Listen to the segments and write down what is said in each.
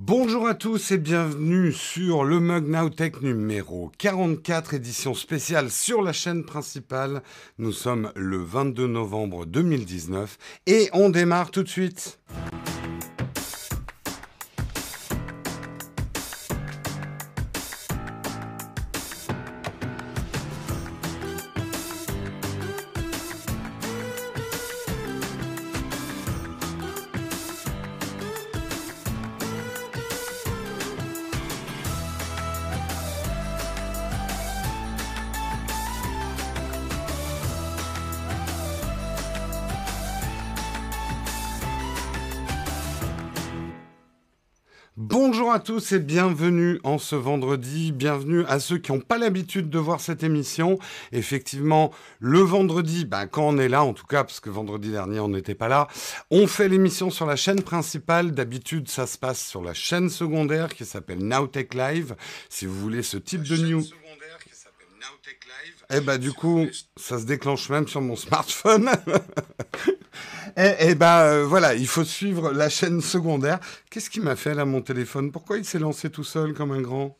Bonjour à tous et bienvenue sur le Mug Nowtech numéro 44, édition spéciale sur la chaîne principale. Nous sommes le 22 novembre 2019 et on démarre tout de suite. Tous et bienvenue en ce vendredi. Bienvenue à ceux qui n'ont pas l'habitude de voir cette émission. Effectivement, le vendredi, ben, quand on est là, en tout cas, parce que vendredi dernier on n'était pas là, on fait l'émission sur la chaîne principale. D'habitude, ça se passe sur la chaîne secondaire qui s'appelle Nowtech Live. Si vous voulez ce type de news. Eh ben du coup, ça se déclenche même sur mon smartphone. et, eh, eh ben euh, voilà, il faut suivre la chaîne secondaire. Qu'est-ce qui m'a fait là mon téléphone? Pourquoi il s'est lancé tout seul comme un grand?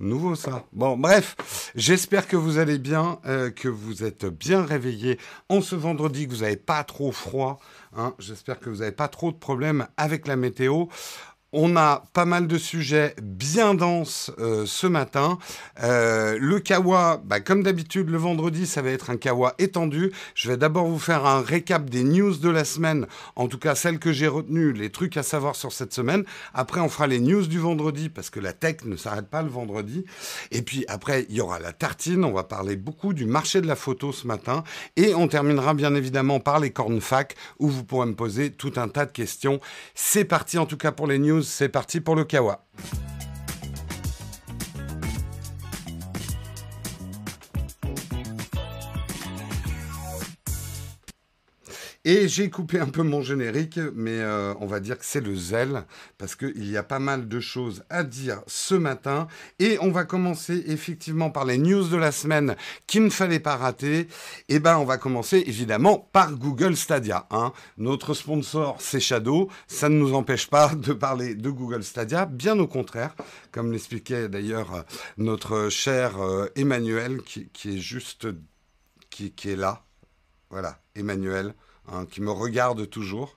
Nouveau ça. Bon, bref, j'espère que vous allez bien, euh, que vous êtes bien réveillés en ce vendredi, que vous n'avez pas trop froid. Hein. j'espère que vous n'avez pas trop de problèmes avec la météo. On a pas mal de sujets bien denses euh, ce matin. Euh, le Kawa, bah, comme d'habitude, le vendredi, ça va être un Kawa étendu. Je vais d'abord vous faire un récap des news de la semaine, en tout cas celles que j'ai retenues, les trucs à savoir sur cette semaine. Après, on fera les news du vendredi, parce que la tech ne s'arrête pas le vendredi. Et puis après, il y aura la tartine. On va parler beaucoup du marché de la photo ce matin. Et on terminera bien évidemment par les cornfac, où vous pourrez me poser tout un tas de questions. C'est parti en tout cas pour les news c'est parti pour le Kawa. Et j'ai coupé un peu mon générique, mais euh, on va dire que c'est le zèle, parce qu'il y a pas mal de choses à dire ce matin. Et on va commencer effectivement par les news de la semaine qu'il ne fallait pas rater. Et eh ben, on va commencer évidemment par Google Stadia. Hein. Notre sponsor, c'est Shadow. Ça ne nous empêche pas de parler de Google Stadia, bien au contraire, comme l'expliquait d'ailleurs notre cher euh, Emmanuel, qui, est juste, qui est là. Voilà, Emmanuel. Hein, qui me regarde toujours.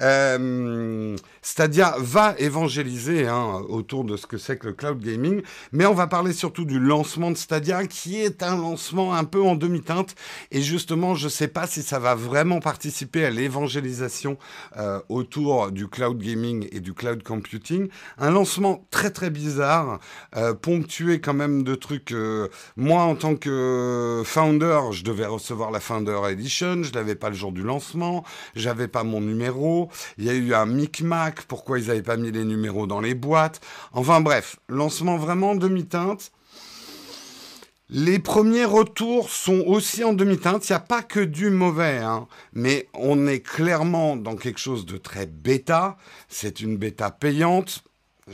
Euh, Stadia va évangéliser hein, autour de ce que c'est que le cloud gaming, mais on va parler surtout du lancement de Stadia, qui est un lancement un peu en demi-teinte. Et justement, je ne sais pas si ça va vraiment participer à l'évangélisation euh, autour du cloud gaming et du cloud computing. Un lancement très très bizarre, euh, ponctué quand même de trucs. moi, en tant que founder, je devais recevoir la Founder Edition, je l'avais pas le jour du lancement j'avais pas mon numéro, il y a eu un micmac, pourquoi ils n'avaient pas mis les numéros dans les boîtes. Enfin bref, lancement vraiment demi-teinte. Les premiers retours sont aussi en demi-teinte. Il n'y a pas que du mauvais, hein. mais on est clairement dans quelque chose de très bêta. C'est une bêta payante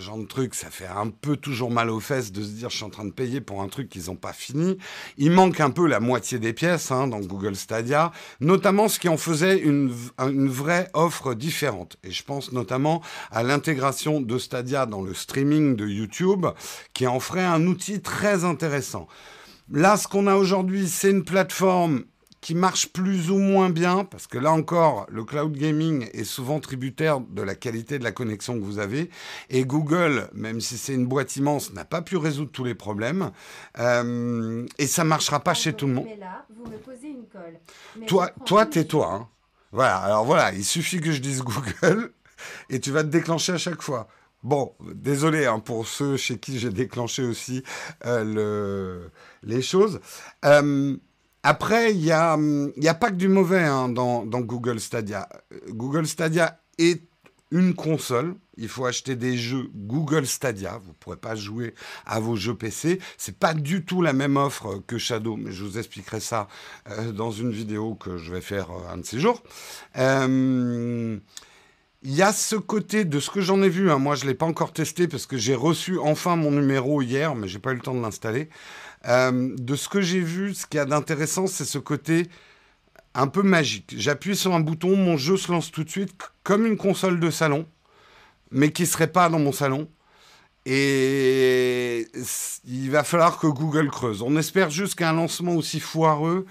genre de truc, ça fait un peu toujours mal aux fesses de se dire je suis en train de payer pour un truc qu'ils n'ont pas fini. Il manque un peu la moitié des pièces hein, dans Google Stadia, notamment ce qui en faisait une, une vraie offre différente. Et je pense notamment à l'intégration de Stadia dans le streaming de YouTube, qui en ferait un outil très intéressant. Là, ce qu'on a aujourd'hui, c'est une plateforme qui marche plus ou moins bien, parce que là encore, le cloud gaming est souvent tributaire de la qualité de la connexion que vous avez. Et Google, même si c'est une boîte immense, n'a pas pu résoudre tous les problèmes. Euh, et ça ne marchera pas chez tout le monde. toi, toi, tais-toi. Hein. Voilà, alors voilà, il suffit que je dise Google et tu vas te déclencher à chaque fois. Bon, désolé hein, pour ceux chez qui j'ai déclenché aussi euh, le, les choses. Euh, après, il n'y a, a pas que du mauvais hein, dans, Google Stadia. Google Stadia est une console. Il faut acheter des jeux Google Stadia. Vous ne pourrez pas jouer à vos jeux PC. C'est pas du tout la même offre que Shadow, mais je vous expliquerai ça euh, dans une vidéo que je vais faire euh, un de ces jours. Euh, il y a ce côté de ce que j'en ai vu. Hein. moi, je ne l'ai pas encore testé parce que j'ai reçu enfin mon numéro hier, mais j'ai pas eu le temps de l'installer. Euh, de ce que j'ai vu, ce qu'il y a d'intéressant, c'est ce côté un peu magique. J'appuie sur un bouton, mon jeu se lance tout de suite comme une console de salon. mais qui ne serait pas dans mon salon. Et il va falloir que Google creuse. On espère juste qu'un lancement aussi foireux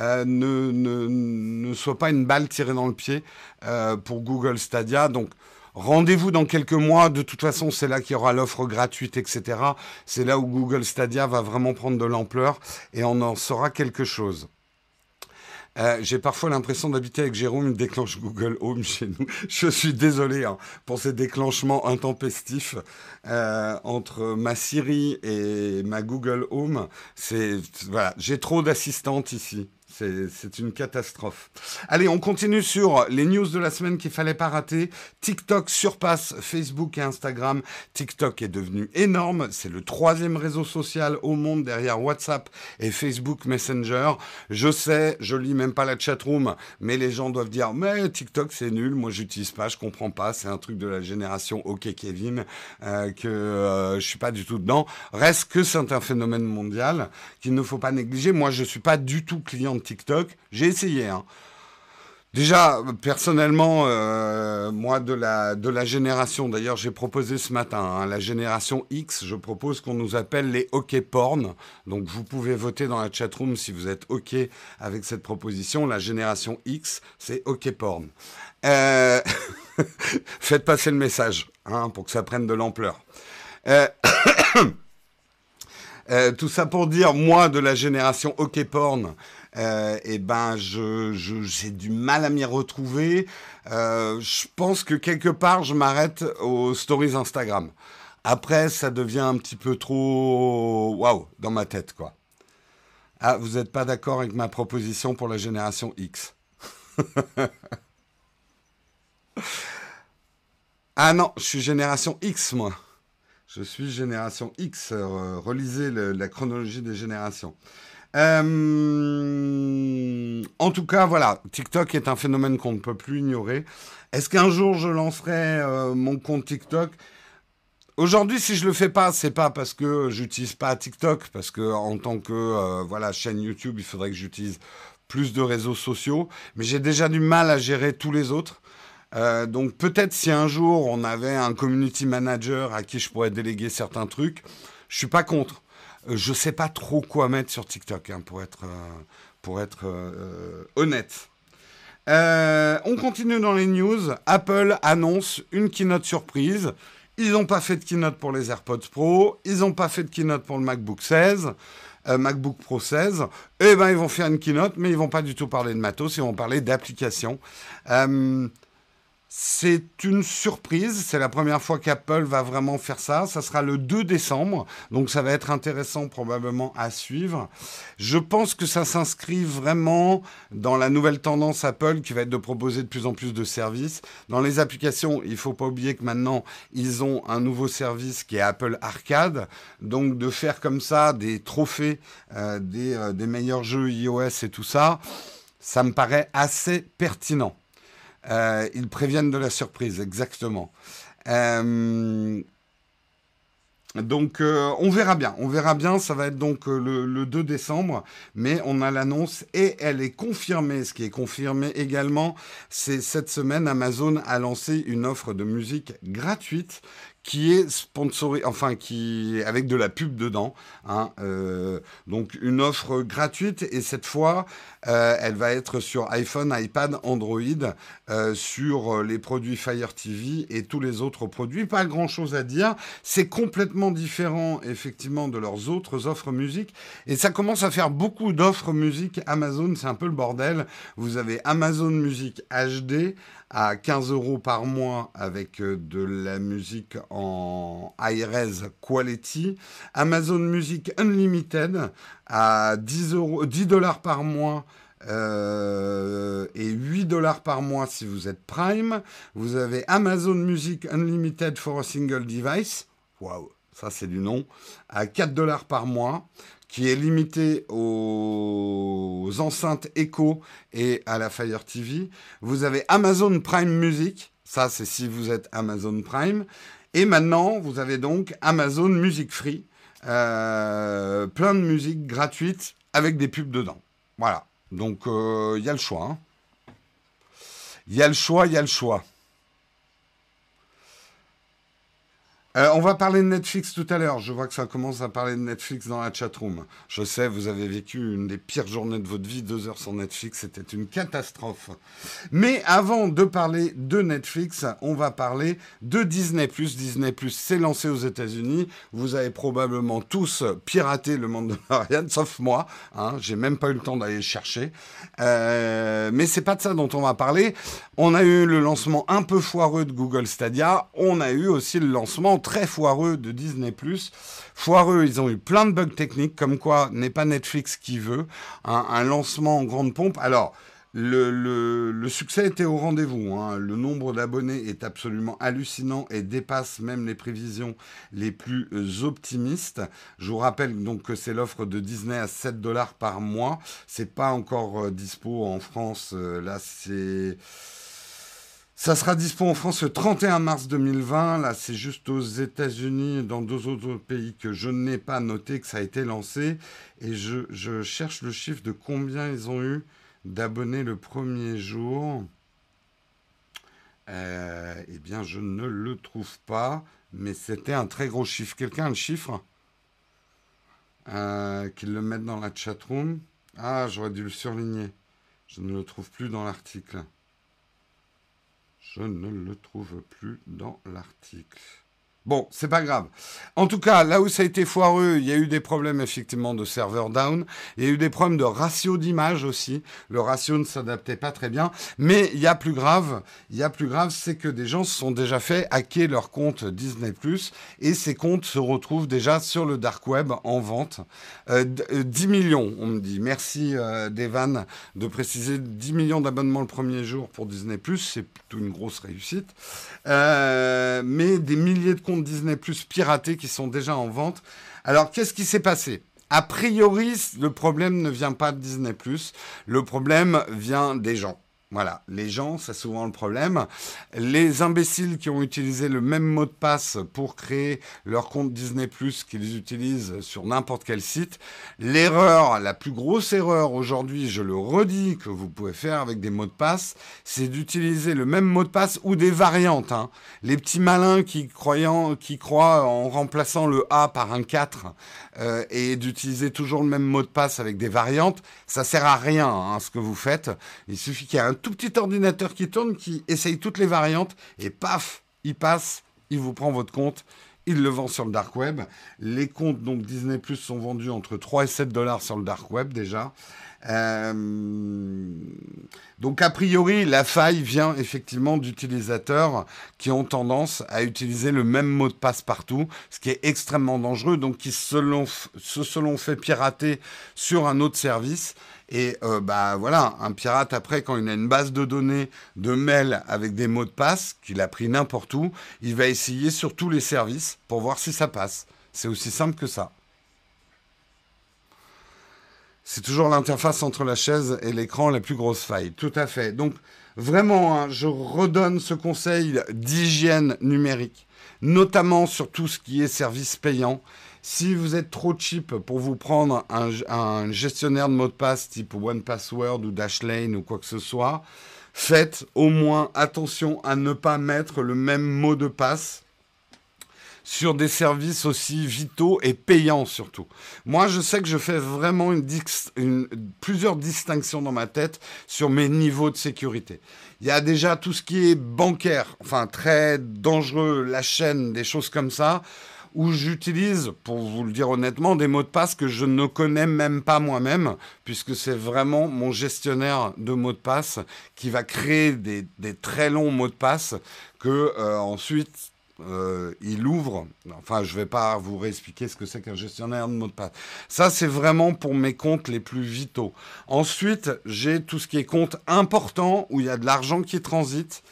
euh, ne, ne, soit pas une balle tirée dans le pied euh, pour Google Stadia. Donc, rendez-vous dans quelques mois. De toute façon, c'est là qu'il y aura l'offre gratuite, etc. C'est là où Google Stadia va vraiment prendre de l'ampleur et on en saura quelque chose. Euh, j'ai parfois l'impression d'habiter avec Jérôme, il déclenche Google Home chez nous. Je suis désolé hein, pour ces déclenchements intempestifs euh, entre ma Siri et ma Google Home. Voilà, j'ai trop d'assistantes ici. C'est une catastrophe. Allez, on continue sur les news de la semaine qu'il fallait pas rater. TikTok surpasse Facebook et Instagram. TikTok est devenu énorme. C'est le troisième réseau social au monde derrière WhatsApp et Facebook Messenger. Je sais, je lis même pas la chatroom, mais les gens doivent dire mais TikTok c'est nul. Moi j'utilise pas, je comprends pas. C'est un truc de la génération OK Kevin euh, que euh, je suis pas du tout dedans. Reste que c'est un phénomène mondial qu'il ne faut pas négliger. Moi je suis pas du tout client de TikTok. J'ai essayé. Hein. Déjà, personnellement, euh, moi de la, de la génération, d'ailleurs j'ai proposé ce matin, hein, la génération X, je propose qu'on nous appelle les hockey porn. Donc vous pouvez voter dans la chatroom si vous êtes OK avec cette proposition. La génération X, c'est hockey porn. Euh, faites passer le message hein, pour que ça prenne de l'ampleur. Euh, tout ça pour dire, moi de la génération hockey porn, euh, et ben je, j'ai du mal à m'y retrouver. Euh, je pense que quelque part, je m'arrête aux stories Instagram. Après, ça devient un petit peu trop waouh dans ma tête, quoi. Ah, vous n'êtes pas d'accord avec ma proposition pour la génération X Ah non, je suis génération X, moi. Je suis génération X. Euh, relisez la chronologie des générations. Euh, en tout cas, voilà, TikTok est un phénomène qu'on ne peut plus ignorer. Est-ce qu'un jour je lancerai euh, mon compte TikTok? Aujourd'hui, si je le fais pas, c'est pas parce que j'utilise pas TikTok, parce que en tant que euh, voilà chaîne YouTube, il faudrait que j'utilise plus de réseaux sociaux, mais j'ai déjà du mal à gérer tous les autres. donc peut-être si un jour on avait un community manager à qui je pourrais déléguer certains trucs, je suis pas contre. Euh, je ne sais pas trop quoi mettre sur TikTok, hein, pour être, euh, pour être euh, honnête. on continue dans les news. Apple annonce une keynote surprise. Ils n'ont pas fait de keynote pour les AirPods Pro. Ils n'ont pas fait de keynote pour le MacBook 16. MacBook Pro 16, eh ben ils vont faire une keynote, mais ils vont pas du tout parler de matos, ils vont parler d'applications. C'est une surprise, c'est la première fois qu'Apple va vraiment faire ça. Ça sera le 2 décembre, donc ça va être intéressant probablement à suivre. Je pense que ça s'inscrit vraiment dans la nouvelle tendance Apple qui va être de proposer de plus en plus de services. Dans les applications, il ne faut pas oublier que maintenant, ils ont un nouveau service qui est Apple Arcade. Donc de faire comme ça des trophées euh, euh, des meilleurs jeux iOS et tout ça, ça me paraît assez pertinent. Euh, ils préviennent de la surprise, exactement. Euh, donc euh, on verra bien, on verra bien, ça va être donc le, le 2 décembre, mais on a l'annonce et elle est confirmée. Ce qui est confirmé également, c'est cette semaine Amazon a lancé une offre de musique gratuite qui est sponsorisé, enfin qui avec de la pub dedans. Hein, euh, donc une offre gratuite et cette fois, euh, elle va être sur iPhone, iPad, Android, euh, sur les produits Fire TV et tous les autres produits. Pas grand chose à dire. C'est complètement différent effectivement de leurs autres offres musique et ça commence à faire beaucoup d'offres musique. Amazon, c'est un peu le bordel. Vous avez Amazon Music HD à 15 euros par mois avec euh, de la musique en high-res quality. Amazon Music Unlimited à 10, euros, 10 dollars par mois. Euh, et 8 dollars par mois si vous êtes Prime. Vous avez Amazon Music Unlimited for a single device. Waouh, ça c'est du nom. À 4 dollars par mois qui est limité aux enceintes Echo et à la Fire TV. Vous avez Amazon Prime Music, ça c'est si vous êtes Amazon Prime. Et maintenant, vous avez donc Amazon Music Free, euh, plein de musique gratuite avec des pubs dedans. Voilà, donc il euh, y a le choix. Il hein. y a le choix, il y a le choix. Euh, on va parler de Netflix tout à l'heure. Je vois que ça commence à parler de Netflix dans la chatroom. Je sais, vous avez vécu une des pires journées de votre vie, deux heures sur Netflix, c'était une catastrophe. Mais avant de parler de Netflix, on va parler de Disney+. Disney+, s'est lancé aux États-Unis. Vous avez probablement tous piraté le monde de Marianne, sauf moi. Hein, J'ai même pas eu le temps d'aller chercher. Euh, mais c'est pas de ça dont on va parler. On a eu le lancement un peu foireux de Google Stadia. On a eu aussi le lancement très foireux de Disney+. Foireux, ils ont eu plein de bugs techniques, comme quoi n'est pas Netflix qui veut. Un, lancement en grande pompe. Alors, le, succès était au rendez-vous. Hein. Le nombre d'abonnés est absolument hallucinant et dépasse même les prévisions les plus optimistes. Je vous rappelle donc que c'est l'offre de Disney à 7 dollars par mois. C'est pas encore euh, dispo en France. Euh, là, c'est ça sera dispo en France le 31 mars 2020. Là, c'est juste aux États-Unis et dans deux autres pays que je n'ai pas noté que ça a été lancé. Et je, cherche le chiffre de combien ils ont eu d'abonnés le premier jour. Euh, eh bien, je ne le trouve pas, mais c'était un très gros chiffre. Quelqu'un a le chiffre? Euh, Qu'il le mette dans la chatroom. Ah, j'aurais dû le surligner. Je ne le trouve plus dans l'article. Je ne le trouve plus dans l'article. Bon, c'est pas grave. En tout cas, là où ça a été foireux, il y a eu des problèmes effectivement de serveur down. Il y a eu des problèmes de ratio d'image aussi. Le ratio ne s'adaptait pas très bien. Mais il y a plus grave. Il y a plus grave, c'est que des gens se sont déjà fait hacker leur compte Disney et ces comptes se retrouvent déjà sur le dark web en vente. 10 euh, millions, on me dit. Merci euh, Devan de préciser 10 millions d'abonnements le premier jour pour Disney. C'est plutôt une grosse réussite. Euh, mais des milliers de comptes Disney Plus qui sont déjà en vente. Alors, qu'est-ce qui s'est passé? A priori, le problème ne vient pas de Disney Plus, le problème vient des gens. Voilà, les gens, c'est souvent le problème. Les imbéciles qui ont utilisé le même mot de passe pour créer leur compte Disney Plus qu'ils utilisent sur n'importe quel site. L'erreur, la plus grosse erreur aujourd'hui, je le redis, que vous pouvez faire avec des mots de passe, c'est d'utiliser le même mot de passe ou des variantes. Hein. Les petits malins qui, croyant, qui croient en remplaçant le A par un 4 euh, et d'utiliser toujours le même mot de passe avec des variantes, ça sert à rien hein, ce que vous faites. Il suffit qu'il y ait un tout petit ordinateur qui tourne, qui essaye toutes les variantes, et paf, il passe, il vous prend votre compte, il le vend sur le dark web. Les comptes donc Disney Plus sont vendus entre 3 et 7 dollars sur le dark web déjà. Euh, donc a priori, la faille vient effectivement d'utilisateurs qui ont tendance à utiliser le même mot de passe partout, ce qui est extrêmement dangereux, donc qui se, se fait pirater sur un autre service et euh, bah voilà, un pirate après, quand il a une base de données de mails avec des mots de passe qu'il a pris n'importe où, il va essayer sur tous les services pour voir si ça passe. C'est aussi simple que ça. C'est toujours l'interface entre la chaise et l'écran la plus grosse faille. Tout à fait. Donc vraiment, hein, je redonne ce conseil d'hygiène numérique, notamment sur tout ce qui est service payant. Si vous êtes trop cheap pour vous prendre un, gestionnaire de mots de passe type OnePassword ou Dashlane ou quoi que ce soit, faites au moins attention à ne pas mettre le même mot de passe sur des services aussi vitaux et payants surtout. Moi, je sais que je fais vraiment plusieurs distinctions dans ma tête sur mes niveaux de sécurité. Il y a déjà tout ce qui est bancaire, enfin très dangereux, la chaîne, des choses comme ça où j'utilise, pour vous le dire honnêtement, des mots de passe que je ne connais même pas moi-même, puisque c'est vraiment mon gestionnaire de mots de passe qui va créer des, très longs mots de passe que euh, ensuite euh, il ouvre. Enfin, je ne vais pas vous réexpliquer ce que c'est qu'un gestionnaire de mots de passe. Ça, c'est vraiment pour mes comptes les plus vitaux. Ensuite, j'ai tout ce qui est compte important où il y a de l'argent qui transite.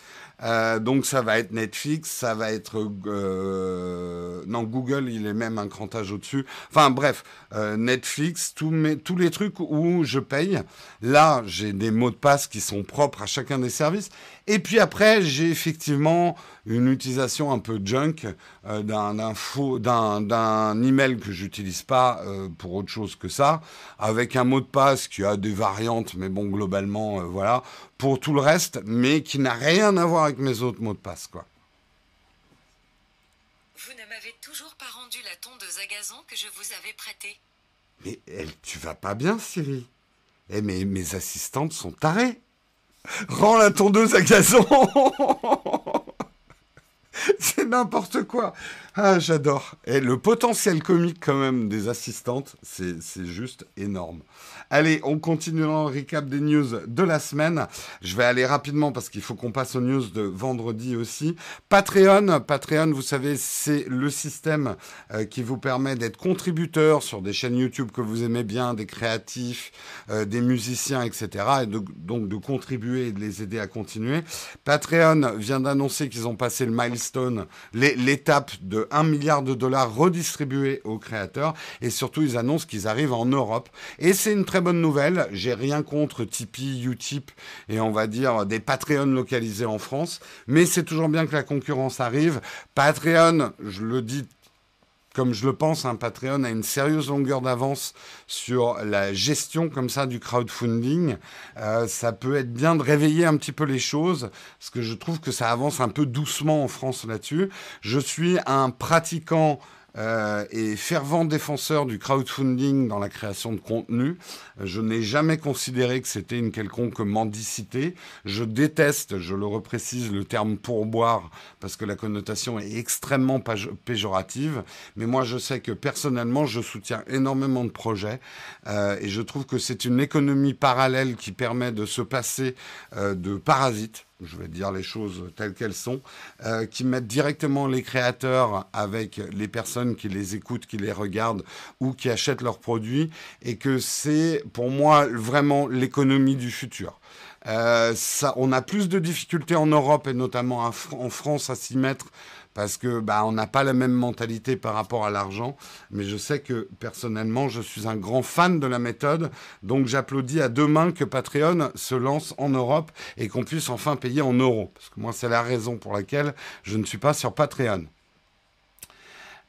Euh, donc ça va être Netflix, ça va être euh, non Google, il est même un crantage au-dessus. Enfin bref, euh, Netflix, tous tous les trucs où je paye. Là, j'ai des mots de passe qui sont propres à chacun des services. Et puis après, j'ai effectivement une utilisation un peu junk d'un d'un email que j'utilise pas pour autre chose que ça, avec un mot de passe qui a des variantes, mais bon, globalement, voilà, pour tout le reste, mais qui n'a rien à voir avec mes autres mots de passe, quoi. Vous ne m'avez toujours pas rendu la tondeuse à gazon que je vous avais prêtée. Mais elle, tu vas pas bien, Siri Eh, mais mes assistantes sont tarées. Rends la tondeuse à gazon C'est n'importe quoi. Ah, j'adore. Et le potentiel comique quand même des assistantes, c'est juste énorme. Allez, on continue dans le recap des news de la semaine. Je vais aller rapidement parce qu'il faut qu'on passe aux news de vendredi aussi. Patreon, Patreon, vous savez, c'est le système euh, qui vous permet d'être contributeur sur des chaînes YouTube que vous aimez bien, des créatifs, euh, des musiciens, etc. Et donc de contribuer et de les aider à continuer. Patreon vient d'annoncer qu'ils ont passé le milestone, l'étape de 1 milliard de dollars redistribués aux créateurs. Et surtout, ils annoncent qu'ils arrivent en Europe. Et c'est une très bonne nouvelle. J'ai rien contre Tipeee, Utip et on va dire des Patreon localisés en France. Mais c'est toujours bien que la concurrence arrive. Patreon, je le dis comme je le pense, un Patreon a une sérieuse longueur d'avance sur la gestion comme ça du crowdfunding. Euh, ça peut être bien de réveiller un petit peu les choses, parce que je trouve que ça avance un peu doucement en France là-dessus. Je suis un pratiquant euh, et fervent défenseur du crowdfunding dans la création de contenu. Je n'ai jamais considéré que c'était une quelconque mendicité. Je déteste, je le reprécise, le terme pourboire parce que la connotation est extrêmement péjorative. Mais moi, je sais que personnellement, je soutiens énormément de projets euh, et je trouve que c'est une économie parallèle qui permet de se passer euh, de parasites je vais dire les choses telles qu'elles sont, euh, qui mettent directement les créateurs avec les personnes qui les écoutent, qui les regardent ou qui achètent leurs produits, et que c'est pour moi vraiment l'économie du futur. Euh, on a plus de difficultés en Europe et notamment en France à s'y mettre parce que bah, on n'a pas la même mentalité par rapport à l'argent. Mais je sais que personnellement, je suis un grand fan de la méthode. Donc j'applaudis à deux mains que Patreon se lance en Europe et qu'on puisse enfin payer en euros. Parce que moi, c'est la raison pour laquelle je ne suis pas sur Patreon.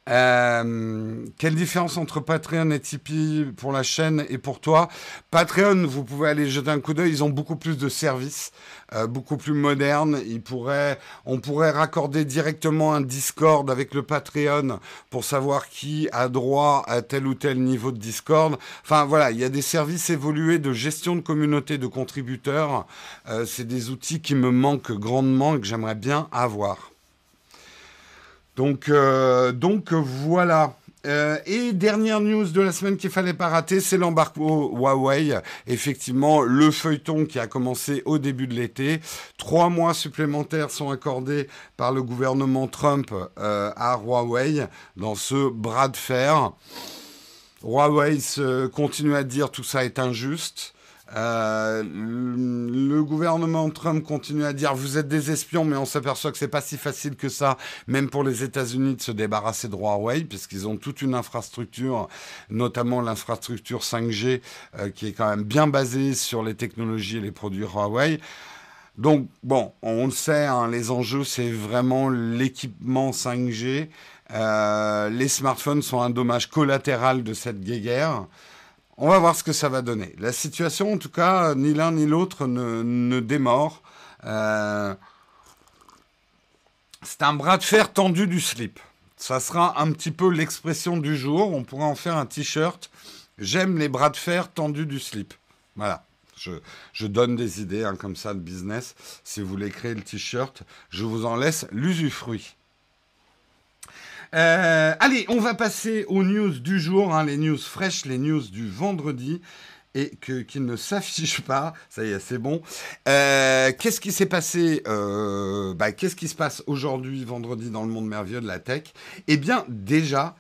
Euh, quelle différence entre Patreon et Tipeee pour la chaîne et pour toi? Patreon, vous pouvez aller jeter un coup d'œil, ils ont beaucoup plus de services, euh, beaucoup plus modernes. Ils pourraient, on pourrait raccorder directement un Discord avec le Patreon pour savoir qui a droit à tel ou tel niveau de Discord. Enfin voilà, il y a des services évolués de gestion de communauté de contributeurs. Euh, c'est des outils qui me manquent grandement et que j'aimerais bien avoir. Donc, euh, donc voilà. Euh, et dernière news de la semaine qu'il fallait pas rater, c'est l'embargo Huawei. Effectivement, le feuilleton qui a commencé au début de l'été. Trois mois supplémentaires sont accordés par le gouvernement Trump euh, à Huawei dans ce bras de fer. Huawei continue à dire tout ça est injuste. Euh, le gouvernement Trump continue à dire vous êtes des espions, mais on s'aperçoit que c'est pas si facile que ça, même pour les États-Unis, de se débarrasser de Huawei, puisqu'ils ont toute une infrastructure, notamment l'infrastructure 5G, euh, qui est quand même bien basée sur les technologies et les produits Huawei. Donc, bon, on le sait, hein, les enjeux, c'est vraiment l'équipement 5G. Euh, les smartphones sont un dommage collatéral de cette guerre. On va voir ce que ça va donner. La situation, en tout cas, ni l'un ni l'autre ne, démord. Euh, c'est un bras de fer tendu du slip. Ça sera un petit peu l'expression du jour. On pourra en faire un t-shirt. J'aime les bras de fer tendus du slip. Voilà. Je, donne des idées hein, comme ça de business. Si vous voulez créer le t-shirt, je vous en laisse l'usufruit. Euh, allez, on va passer aux news du jour, hein, les news fraîches, les news du vendredi et que, ne s'affichent pas. Ça y est, c'est bon. Euh, qu'est-ce qui s'est passé euh, bah, Qu'est-ce qui se passe aujourd'hui, vendredi, dans le monde merveilleux de la tech? Eh bien, déjà,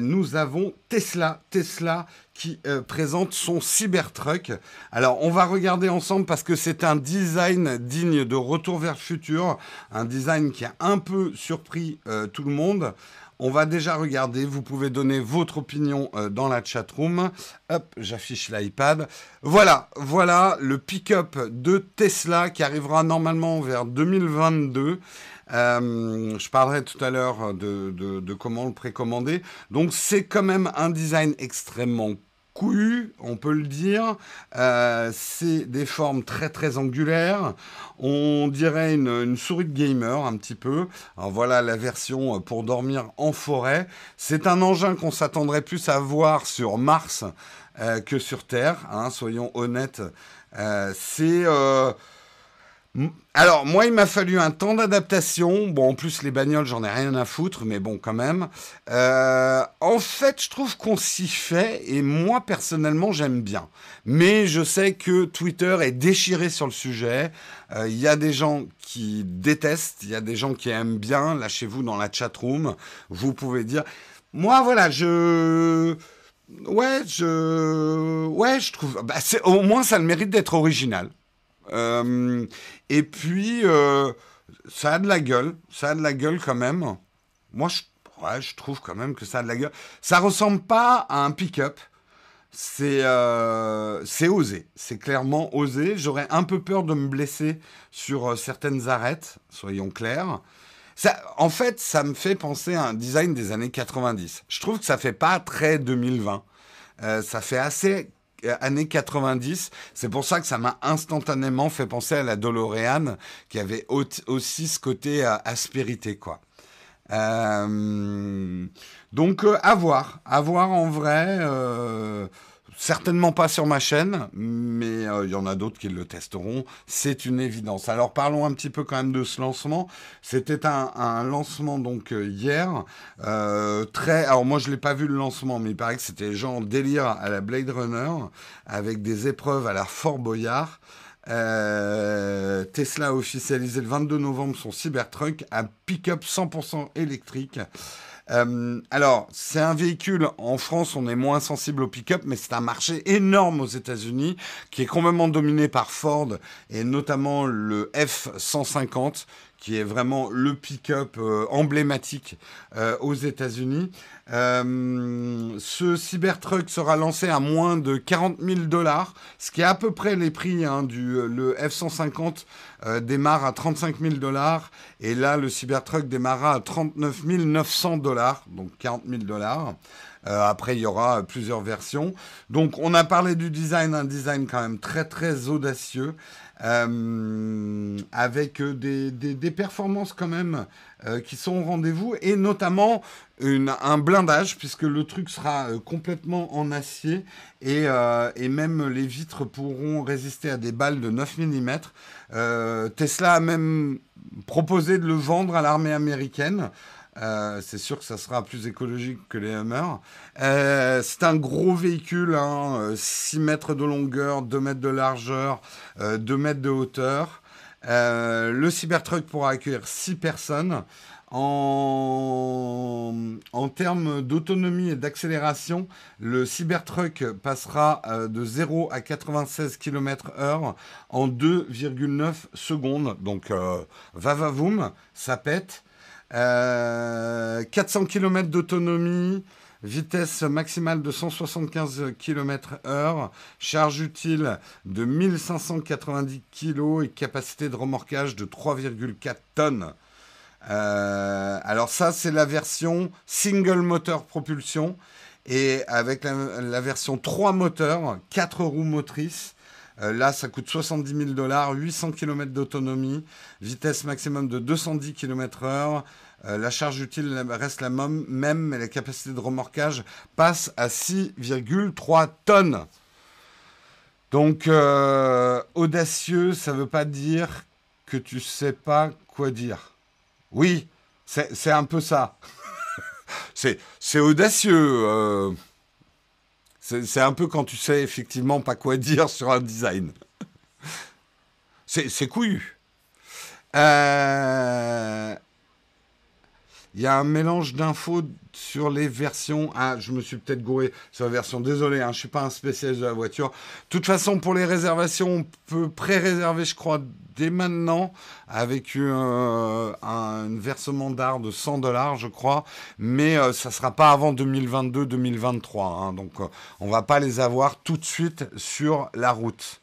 nous avons Tesla. Tesla qui présente son Cybertruck. Alors, on va regarder ensemble parce que c'est un design digne de Retour vers le futur, un design qui a un peu surpris tout le monde. On va déjà regarder. Vous pouvez donner votre opinion euh, dans la chat room. Hop, j'affiche l'iPad. Voilà, voilà le pick-up de Tesla qui arrivera normalement vers 2022. Euh, je parlerai tout à l'heure de, comment le précommander. Donc c'est quand même un design extrêmement couillu, on peut le dire. Euh, c'est des formes très très angulaires. On dirait une, souris de gamer un petit peu. Alors voilà la version pour dormir en forêt. C'est un engin qu'on s'attendrait plus à voir sur Mars euh, que sur Terre, hein, soyons honnêtes. C'est alors, moi, il m'a fallu un temps d'adaptation. Bon, en plus, les bagnoles, j'en ai rien à foutre, mais bon, quand même. Euh, en fait, je trouve qu'on s'y fait, et moi, personnellement, j'aime bien. Mais je sais que Twitter est déchiré sur le sujet. Euh, il y a des gens qui détestent, il y a des gens qui aiment bien. Lâchez-vous dans la chat room. Vous pouvez dire. Moi, voilà, je. Ouais, je. Ouais, je trouve. Bah, au moins, ça a le mérite d'être original. Euh, et puis, euh, ça a de la gueule. Ça a de la gueule quand même. Moi, je, trouve quand même que ça a de la gueule. Ça ressemble pas à un pick-up. C'est euh, osé. C'est clairement osé. J'aurais un peu peur de me blesser sur certaines arêtes, soyons clairs. En fait, ça me fait penser à un design des années 90. Je trouve que ça fait pas très 2020. ça fait assez années 90. C'est pour ça que ça m'a instantanément fait penser à la DeLorean, qui avait aussi ce côté euh, aspérité, quoi. Euh, donc, à voir. À voir en vrai. Certainement pas sur ma chaîne, mais euh, il y en a d'autres qui le testeront. C'est une évidence. Alors parlons un petit peu quand même de ce lancement. C'était un, lancement donc euh, hier. Euh, très. Alors moi je l'ai pas vu le lancement, mais il paraît que c'était genre délire à la Blade Runner avec des épreuves à la Fort Boyard. Tesla a officialisé le 22 novembre son Cybertruck, un pick-up 100% électrique. Euh, alors, c'est un véhicule, en France, on est moins sensible au pick-up, mais c'est un marché énorme aux États-Unis qui est complètement dominé par Ford et notamment le F-150 qui est vraiment le pick-up euh, emblématique euh, aux États-Unis. Euh, ce Cybertruck sera lancé à moins de 40 000 dollars, ce qui est à peu près les prix hein, le F-150 démarre à 35 000 dollars et là le Cybertruck démarrera à 39 900 dollars, donc 40 000 dollars. après, il y aura plusieurs versions. Donc, on a parlé du design, un design quand même très très audacieux. Euh, avec des, des, performances quand même euh, qui sont au rendez-vous, et notamment un blindage, puisque le truc sera euh, complètement en acier, et, et, même les vitres pourront résister à des balles de 9 mm. Tesla a même proposé de le vendre à l'armée américaine. Euh, c'est sûr que ça sera plus écologique que les Hummer. Euh, c'est un gros véhicule, 6 hein, mètres de longueur, 2 mètres de largeur, 2 euh, mètres de hauteur. le Cybertruck pourra accueillir 6 personnes. En, en termes d'autonomie et d'accélération, le Cybertruck passera de 0 à 96 km/h en 2,9 secondes. Donc, va va voum, ça pète. 400 euh, km d'autonomie, vitesse maximale de 175 km/h, charge utile de 1590 kg et capacité de remorquage de 3,4 tonnes. Euh, alors ça, c'est la version single moteur propulsion. Et avec la, version 3 moteurs, 4 roues motrices, euh, là, ça coûte 70 000 dollars, 800 km d'autonomie, vitesse maximum de 210 km/h. Euh, la charge utile reste la même, mais la capacité de remorquage passe à 6,3 tonnes. Donc, euh, audacieux, ça ne veut pas dire que tu sais pas quoi dire. Oui, c'est un peu ça. c'est audacieux. C'est un peu quand tu sais effectivement pas quoi dire sur un design. C'est couillu. Euh, il y a un mélange d'infos sur les versions. Ah, je me suis peut-être gouré sur la version. Désolé, hein, je ne suis pas un spécialiste de la voiture. De toute façon, pour les réservations, on peut pré-réserver, je crois, dès maintenant, avec euh, un versement d'art de 100 dollars, je crois. Mais euh, ça ne sera pas avant 2022-2023. Hein. donc, euh, on ne va pas les avoir tout de suite sur la route.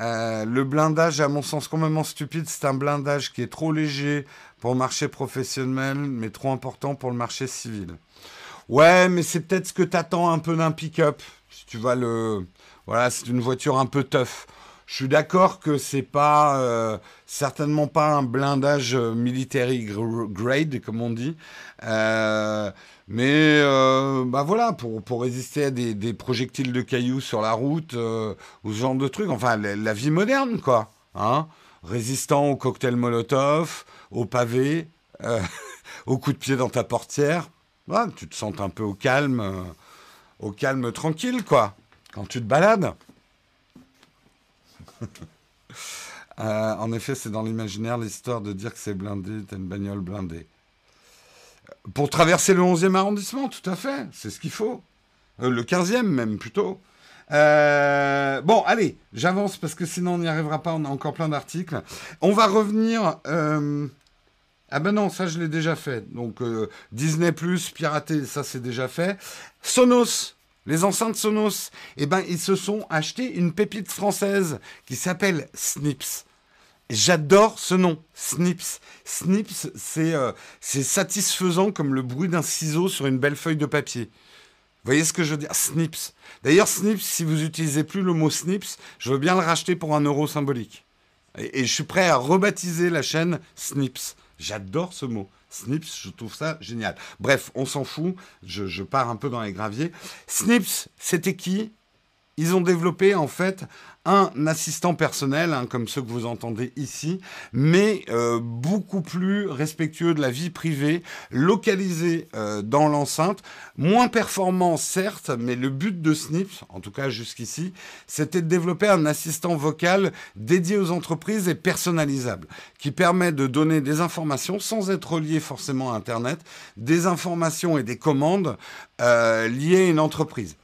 Euh, le blindage à mon sens complètement stupide. C'est un blindage qui est trop léger pour le marché professionnel, mais trop important pour le marché civil. Ouais, mais c'est peut-être ce que t'attends un peu d'un pick-up. Si tu vas le. Voilà, c'est une voiture un peu tough. Je suis d'accord que c'est pas euh, certainement pas un blindage euh, military grade comme on dit, mais bah voilà pour, résister à des, projectiles de cailloux sur la route ou ce genre de trucs. Enfin la, vie moderne quoi, hein, résistant au cocktail Molotov, au pavé, au coup de pied dans ta portière. tu te sens un peu au calme, au calme tranquille quoi quand tu te balades. Euh, en effet, c'est dans l'imaginaire l'histoire de dire que c'est blindé, t'as une bagnole blindée. Pour traverser le 11e arrondissement, tout à fait, c'est ce qu'il faut. Euh, le 15e même, plutôt. Euh, bon, allez, j'avance parce que sinon on n'y arrivera pas, on a encore plein d'articles. On va revenir... Ah ben non, ça je l'ai déjà fait. Donc Disney ⁇ piraté, ça c'est déjà fait. Sonos, les enceintes Sonos, eh ben, ils se sont achetés une pépite française qui s'appelle Snips. J'adore ce nom, Snips. Snips, euh, c'est satisfaisant comme le bruit d'un ciseau sur une belle feuille de papier. Vous voyez ce que je veux dire? Snips. D'ailleurs, Snips, si vous n'utilisez plus le mot Snips, je veux bien le racheter pour un euro symbolique. et je suis prêt à rebaptiser la chaîne Snips. J'adore ce mot. Snips, je trouve ça génial. Bref, on s'en fout, je, pars un peu dans les graviers. Snips, c'était qui? Ils ont développé en fait un assistant personnel, hein, comme ceux que vous entendez ici, mais euh, beaucoup plus respectueux de la vie privée, localisé euh, dans l'enceinte, moins performant certes, mais le but de Snips, en tout cas jusqu'ici, c'était de développer un assistant vocal dédié aux entreprises et personnalisable, qui permet de donner des informations sans être relié forcément à Internet, des informations et des commandes euh, liées à une entreprise.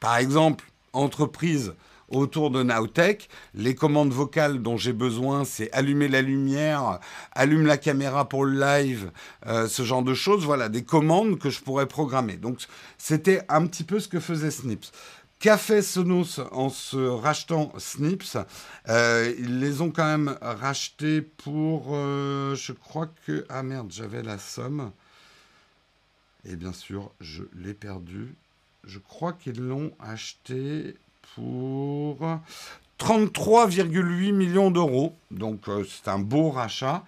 Par exemple, entreprise autour de Nowtech. Les commandes vocales dont j'ai besoin, c'est allumer la lumière, allume la caméra pour le live, euh, ce genre de choses. Voilà, des commandes que je pourrais programmer. Donc, c'était un petit peu ce que faisait Snips. Qu'a fait Sonos en se rachetant Snips? Euh, Ils les ont quand même rachetés pour, euh, je crois que... Ah merde, j'avais la somme. Et bien sûr, je l'ai perdu. Je crois qu'ils l'ont acheté pour 33,8 millions d'euros. Donc euh, c'est un beau rachat.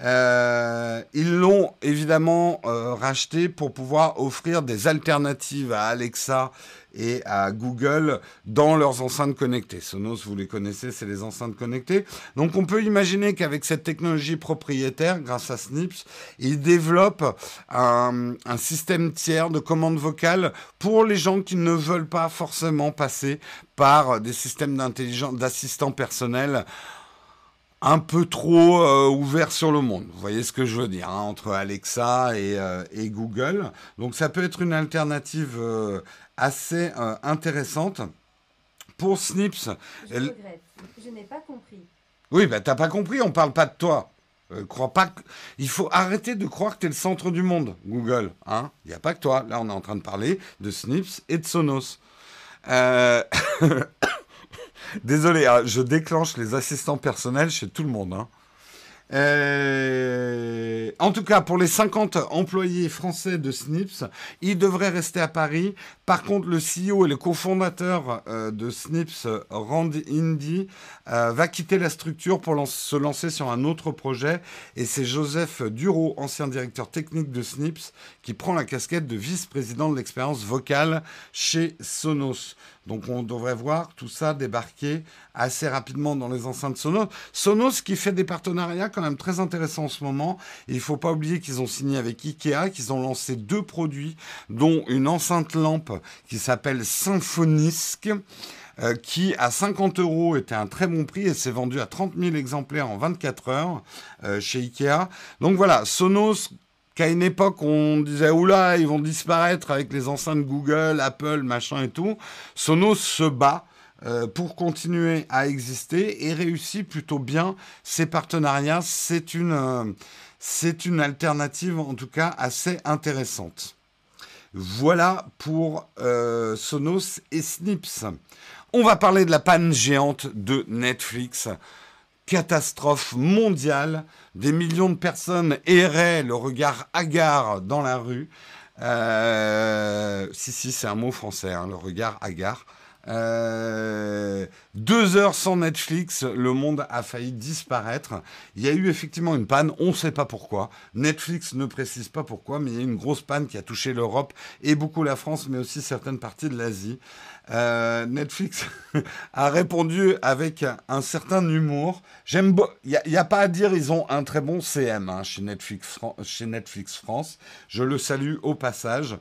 Euh, ils l'ont évidemment euh, racheté pour pouvoir offrir des alternatives à Alexa et à Google dans leurs enceintes connectées. Sonos, vous les connaissez, c'est les enceintes connectées. Donc on peut imaginer qu'avec cette technologie propriétaire, grâce à Snips, ils développent un, un système tiers de commande vocale pour les gens qui ne veulent pas forcément passer par des systèmes d'assistants personnels un peu trop euh, ouvert sur le monde. Vous voyez ce que je veux dire, hein, entre Alexa euh, et, Google. Donc ça peut être une alternative euh, assez intéressante. Pour Snips... Je regrette, je n'ai pas compris. Oui, bah t'as pas compris, on parle pas de toi. crois pas Il faut arrêter de croire que tu es le centre du monde, Google. Hein Il n'y a pas que toi. Là, on est en train de parler de Snips et de Sonos. Désolé, hein, je déclenche les assistants personnels chez tout le monde. Hein. Euh, en tout cas, pour les 50 employés français de Snips, ils devraient rester à Paris. Par contre, le CEO et le cofondateur euh, de Snips, Randy Indy, euh, va quitter la structure pour se lancer sur un autre projet. Et c'est Joseph Duro, ancien directeur technique de Snips, qui prend la casquette de vice-président de l'expérience vocale chez Sonos. Donc on devrait voir tout ça débarquer assez rapidement dans les enceintes Sonos. Sonos qui fait des partenariats quand même très intéressants en ce moment. il ne faut pas oublier qu'ils ont signé avec Ikea, qu'ils ont lancé deux produits, dont une enceinte lampe qui s'appelle Symphonisk. Euh, qui à 50 euros était un très bon prix et s'est vendu à 30 000 exemplaires en 24 heures euh, chez Ikea. Donc voilà, Sonos qu'à une époque on disait oula ils vont disparaître avec les enceintes Google, Apple, machin et tout, Sonos se bat euh, pour continuer à exister et réussit plutôt bien ses partenariats. C'est une, euh, c'est une alternative en tout cas assez intéressante. Voilà pour euh, Sonos et Snips. On va parler de la panne géante de Netflix catastrophe mondiale. Des millions de personnes erraient le regard hagard dans la rue. Euh, si, si, c'est un mot français, hein, le regard hagard. Euh, deux heures sans Netflix, le monde a failli disparaître. Il y a eu effectivement une panne, on ne sait pas pourquoi. Netflix ne précise pas pourquoi, mais il y a eu une grosse panne qui a touché l'Europe et beaucoup la France, mais aussi certaines parties de l'Asie. Euh, Netflix a répondu avec un certain humour. J'aime, il n'y a, pas à dire, ils ont un très bon CM hein, chez, Netflix, France. Je le salue au passage.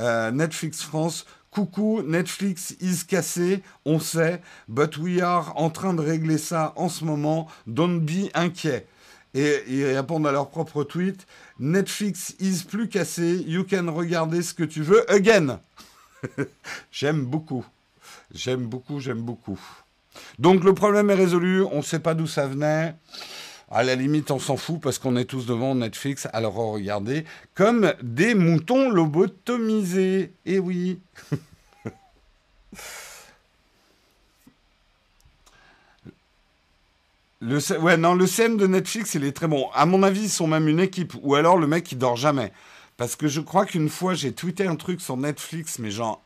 Euh, Netflix France Coucou, Netflix is cassé, on sait, but we are en train de régler ça en ce moment, don't be inquiet. Et ils répondent à leur propre tweet, Netflix is plus cassé, you can regarder ce que tu veux again. j'aime beaucoup, j'aime beaucoup, j'aime beaucoup. Donc le problème est résolu, on ne sait pas d'où ça venait. À la limite, on s'en fout parce qu'on est tous devant Netflix à le regarder comme des moutons lobotomisés. Eh oui. Le, ouais, non, le CM de Netflix, il est très bon. À mon avis, ils sont même une équipe. Ou alors le mec, il dort jamais. Parce que je crois qu'une fois, j'ai tweeté un truc sur Netflix, mais genre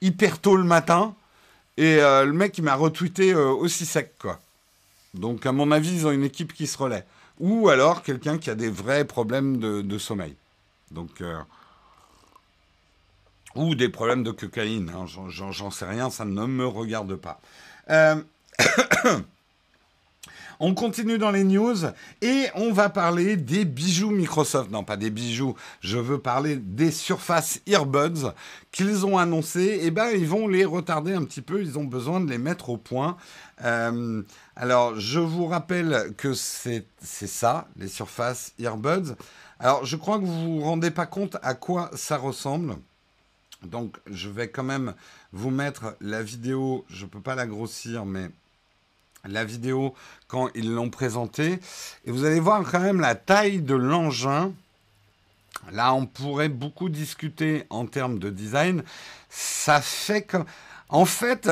hyper tôt le matin. Et euh, le mec, il m'a retweeté euh, aussi sec, quoi. Donc, à mon avis, ils ont une équipe qui se relaie. Ou alors quelqu'un qui a des vrais problèmes de, sommeil. Donc, euh, ou des problèmes de cocaïne. Hein. J'en sais rien, ça ne me regarde pas. On continue dans les news et on va parler des bijoux Microsoft. Non, pas des bijoux, je veux parler des Surface Earbuds qu'ils ont annoncé. Eh ben, ils vont les retarder un petit peu, ils ont besoin de les mettre au point. Euh, alors, je vous rappelle que c'est ça, les Surface Earbuds. Alors, je crois que vous ne vous rendez pas compte à quoi ça ressemble. Donc, je vais quand même vous mettre la vidéo. Je ne peux pas la grossir, mais la vidéo quand ils l'ont présenté. Et vous allez voir quand même la taille de l'engin. Là, on pourrait beaucoup discuter en termes de design. Ça fait que... En fait,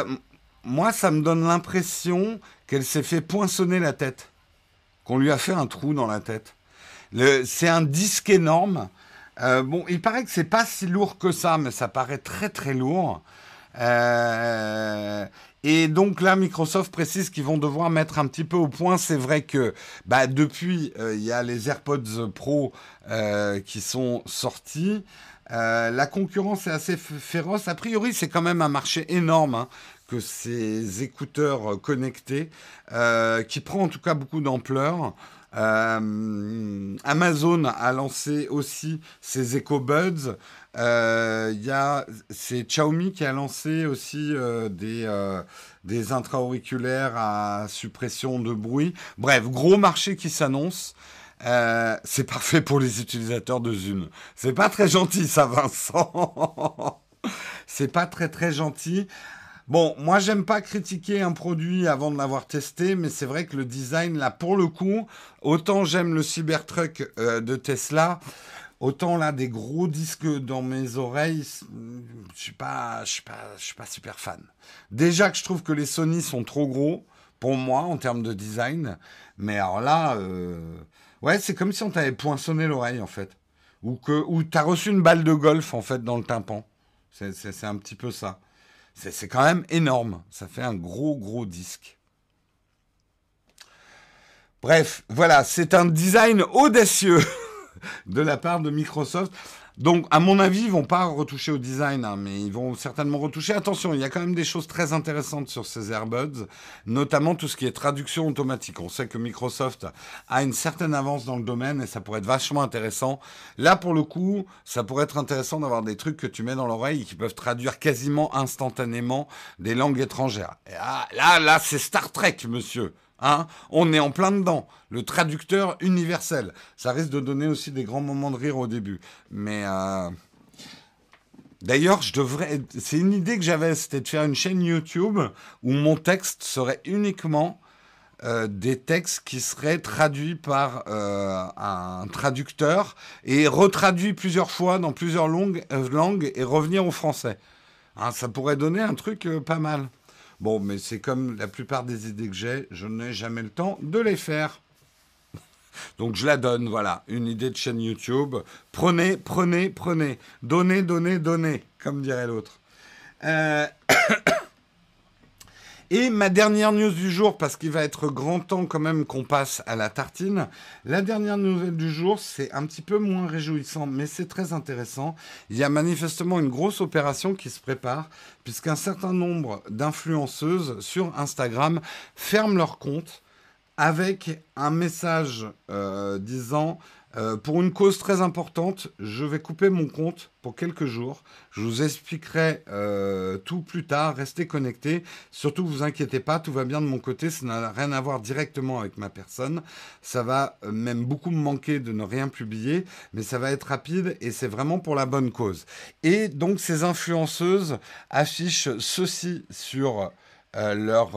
moi, ça me donne l'impression qu'elle s'est fait poinçonner la tête. Qu'on lui a fait un trou dans la tête. C'est un disque énorme. Euh, bon, il paraît que c'est pas si lourd que ça, mais ça paraît très très lourd. Euh, et donc là, Microsoft précise qu'ils vont devoir mettre un petit peu au point. C'est vrai que bah, depuis, euh, il y a les AirPods Pro qui sont sortis. la concurrence est assez féroce. A priori, c'est quand même un marché énorme hein, que ces écouteurs connectés, qui prend en tout cas beaucoup d'ampleur. Euh, Amazon a lancé aussi ses EcoBuds. Euh, c'est Xiaomi qui a lancé aussi euh, des des intra-auriculaires à suppression de bruit. Bref, gros marché qui s'annonce. c'est parfait pour les utilisateurs de Zoom. C'est pas très gentil, ça, Vincent. c'est pas très très gentil. Bon, moi, j'aime pas critiquer un produit avant de l'avoir testé, mais c'est vrai que le design, là, pour le coup, autant j'aime le Cybertruck euh, de Tesla, autant là, des gros disques dans mes oreilles, je suis suis pas, suis pas super fan. Déjà que je trouve que les Sony sont trop gros pour moi en termes de design, mais alors là, euh, ouais, c'est comme si on t'avait poinçonné l'oreille en fait, ou que, ou t'as reçu une balle de golf en fait dans le tympan. C'est un petit peu ça. C'est quand même énorme. Ça fait un gros, gros disque. Bref, voilà, c'est un design audacieux de la part de Microsoft. Donc, à mon avis, ils vont pas retoucher au design, hein, mais ils vont certainement retoucher. Attention, il y a quand même des choses très intéressantes sur ces AirBuds, notamment tout ce qui est traduction automatique. On sait que Microsoft a une certaine avance dans le domaine et ça pourrait être vachement intéressant. Là, pour le coup, ça pourrait être intéressant d'avoir des trucs que tu mets dans l'oreille et qui peuvent traduire quasiment instantanément des langues étrangères. Là, là, là c'est Star Trek, monsieur. Hein on est en plein dedans. Le traducteur universel. Ça risque de donner aussi des grands moments de rire au début. Mais euh, d'ailleurs, je devrais. C'est une idée que j'avais, c'était de faire une chaîne YouTube où mon texte serait uniquement euh, des textes qui seraient traduits par euh, un traducteur et retraduits plusieurs fois dans plusieurs langues, et revenir au français. Hein, ça pourrait donner un truc pas mal. Bon, mais c'est comme la plupart des idées que j'ai, je n'ai jamais le temps de les faire. Donc je la donne, voilà, une idée de chaîne YouTube. Prenez, prenez, prenez. Donnez, donnez, donnez, comme dirait l'autre. Euh, Et ma dernière news du jour, parce qu'il va être grand temps quand même qu'on passe à la tartine. La dernière nouvelle du jour, c'est un petit peu moins réjouissant, mais c'est très intéressant. Il y a manifestement une grosse opération qui se prépare, puisqu'un certain nombre d'influenceuses sur Instagram ferment leur compte avec un message euh, disant euh, pour une cause très importante, je vais couper mon compte pour quelques jours. Je vous expliquerai euh, tout plus tard. Restez connectés. Surtout, vous inquiétez pas, tout va bien de mon côté. Ça n'a rien à voir directement avec ma personne. Ça va euh, même beaucoup me manquer de ne rien publier, mais ça va être rapide et c'est vraiment pour la bonne cause. Et donc, ces influenceuses affichent ceci sur leur,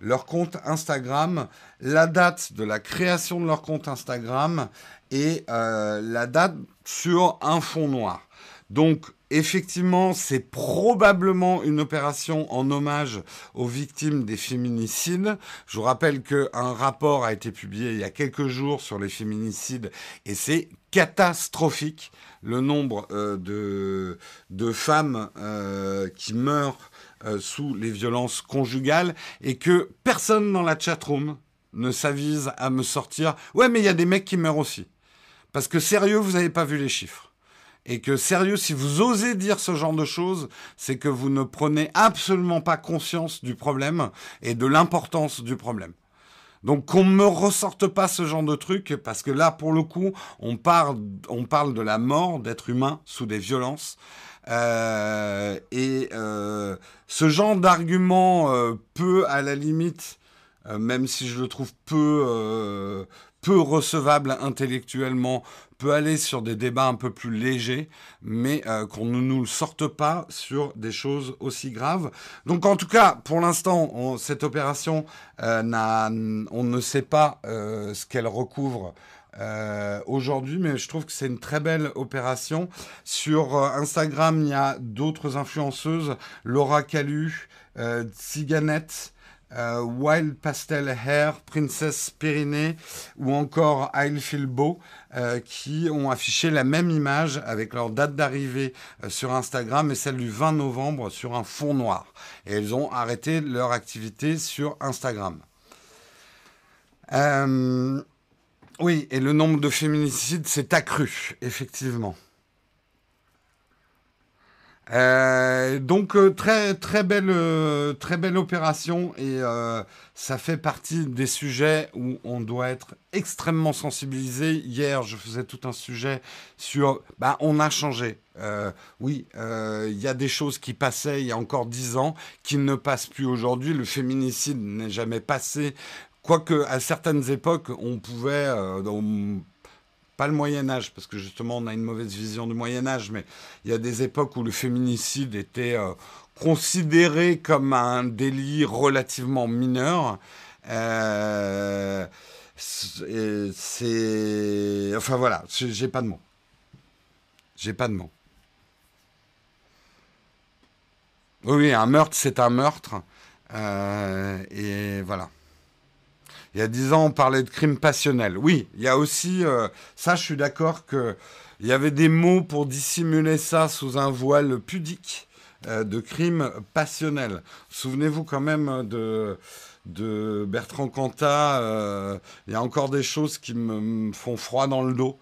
leur compte Instagram, la date de la création de leur compte Instagram et euh, la date sur un fond noir. Donc effectivement, c'est probablement une opération en hommage aux victimes des féminicides. Je vous rappelle qu'un rapport a été publié il y a quelques jours sur les féminicides et c'est catastrophique le nombre euh, de, femmes euh, qui meurent sous les violences conjugales et que personne dans la chatroom ne s'avise à me sortir. Ouais, mais il y a des mecs qui meurent aussi. Parce que sérieux, vous n'avez pas vu les chiffres. Et que sérieux, si vous osez dire ce genre de choses, c'est que vous ne prenez absolument pas conscience du problème et de l'importance du problème. Donc qu'on ne me ressorte pas ce genre de truc, parce que là, pour le coup, on parle, de la mort d'êtres humains sous des violences. Euh, et euh, ce genre d'argument euh, peut, à la limite, même si je le trouve peu, peu recevable intellectuellement, peut aller sur des débats un peu plus légers, mais euh, qu'on ne nous sorte pas sur des choses aussi graves. Donc en tout cas, pour l'instant, cette opération, euh, on ne sait pas euh, ce qu'elle recouvre. aujourd'hui, mais je trouve que c'est une très belle opération. Sur Instagram, il y a d'autres influenceuses, Laura Calu, Tsiganette, euh, Wild Pastel Hair, Princess Pyrénées ou encore I'll Feel Beau euh, qui ont affiché la même image avec leur date d'arrivée euh, sur Instagram et celle du 20 novembre sur un fond noir. Et elles ont arrêté leur activité sur Instagram. oui, et le nombre de féminicides s'est accru, effectivement. Euh, donc euh, très très belle euh, très belle opération et ça fait partie des sujets où on doit être extrêmement sensibilisé. Hier, je faisais tout un sujet sur bah on a changé. oui, il y a des choses qui passaient il y a encore dix ans qui ne passent plus aujourd'hui. Le féminicide n'est jamais passé. Quoique à certaines époques, on pouvait pas le Moyen Âge, parce que justement on a une mauvaise vision du Moyen Âge, mais il y a des époques où le féminicide était euh, considéré comme un délit relativement mineur. Euh, c'est, enfin voilà, j'ai pas de mots. J'ai pas de mots. Oui, un meurtre, c'est un meurtre. Euh, et voilà. Il y a dix ans, on parlait de crime passionnel. Oui, il y a aussi, euh, ça je suis d'accord que il y avait des mots pour dissimuler ça sous un voile pudique euh, de crime passionnel. Souvenez-vous quand même de, de Bertrand Cantat. Euh, il y a encore des choses qui me, font froid dans le dos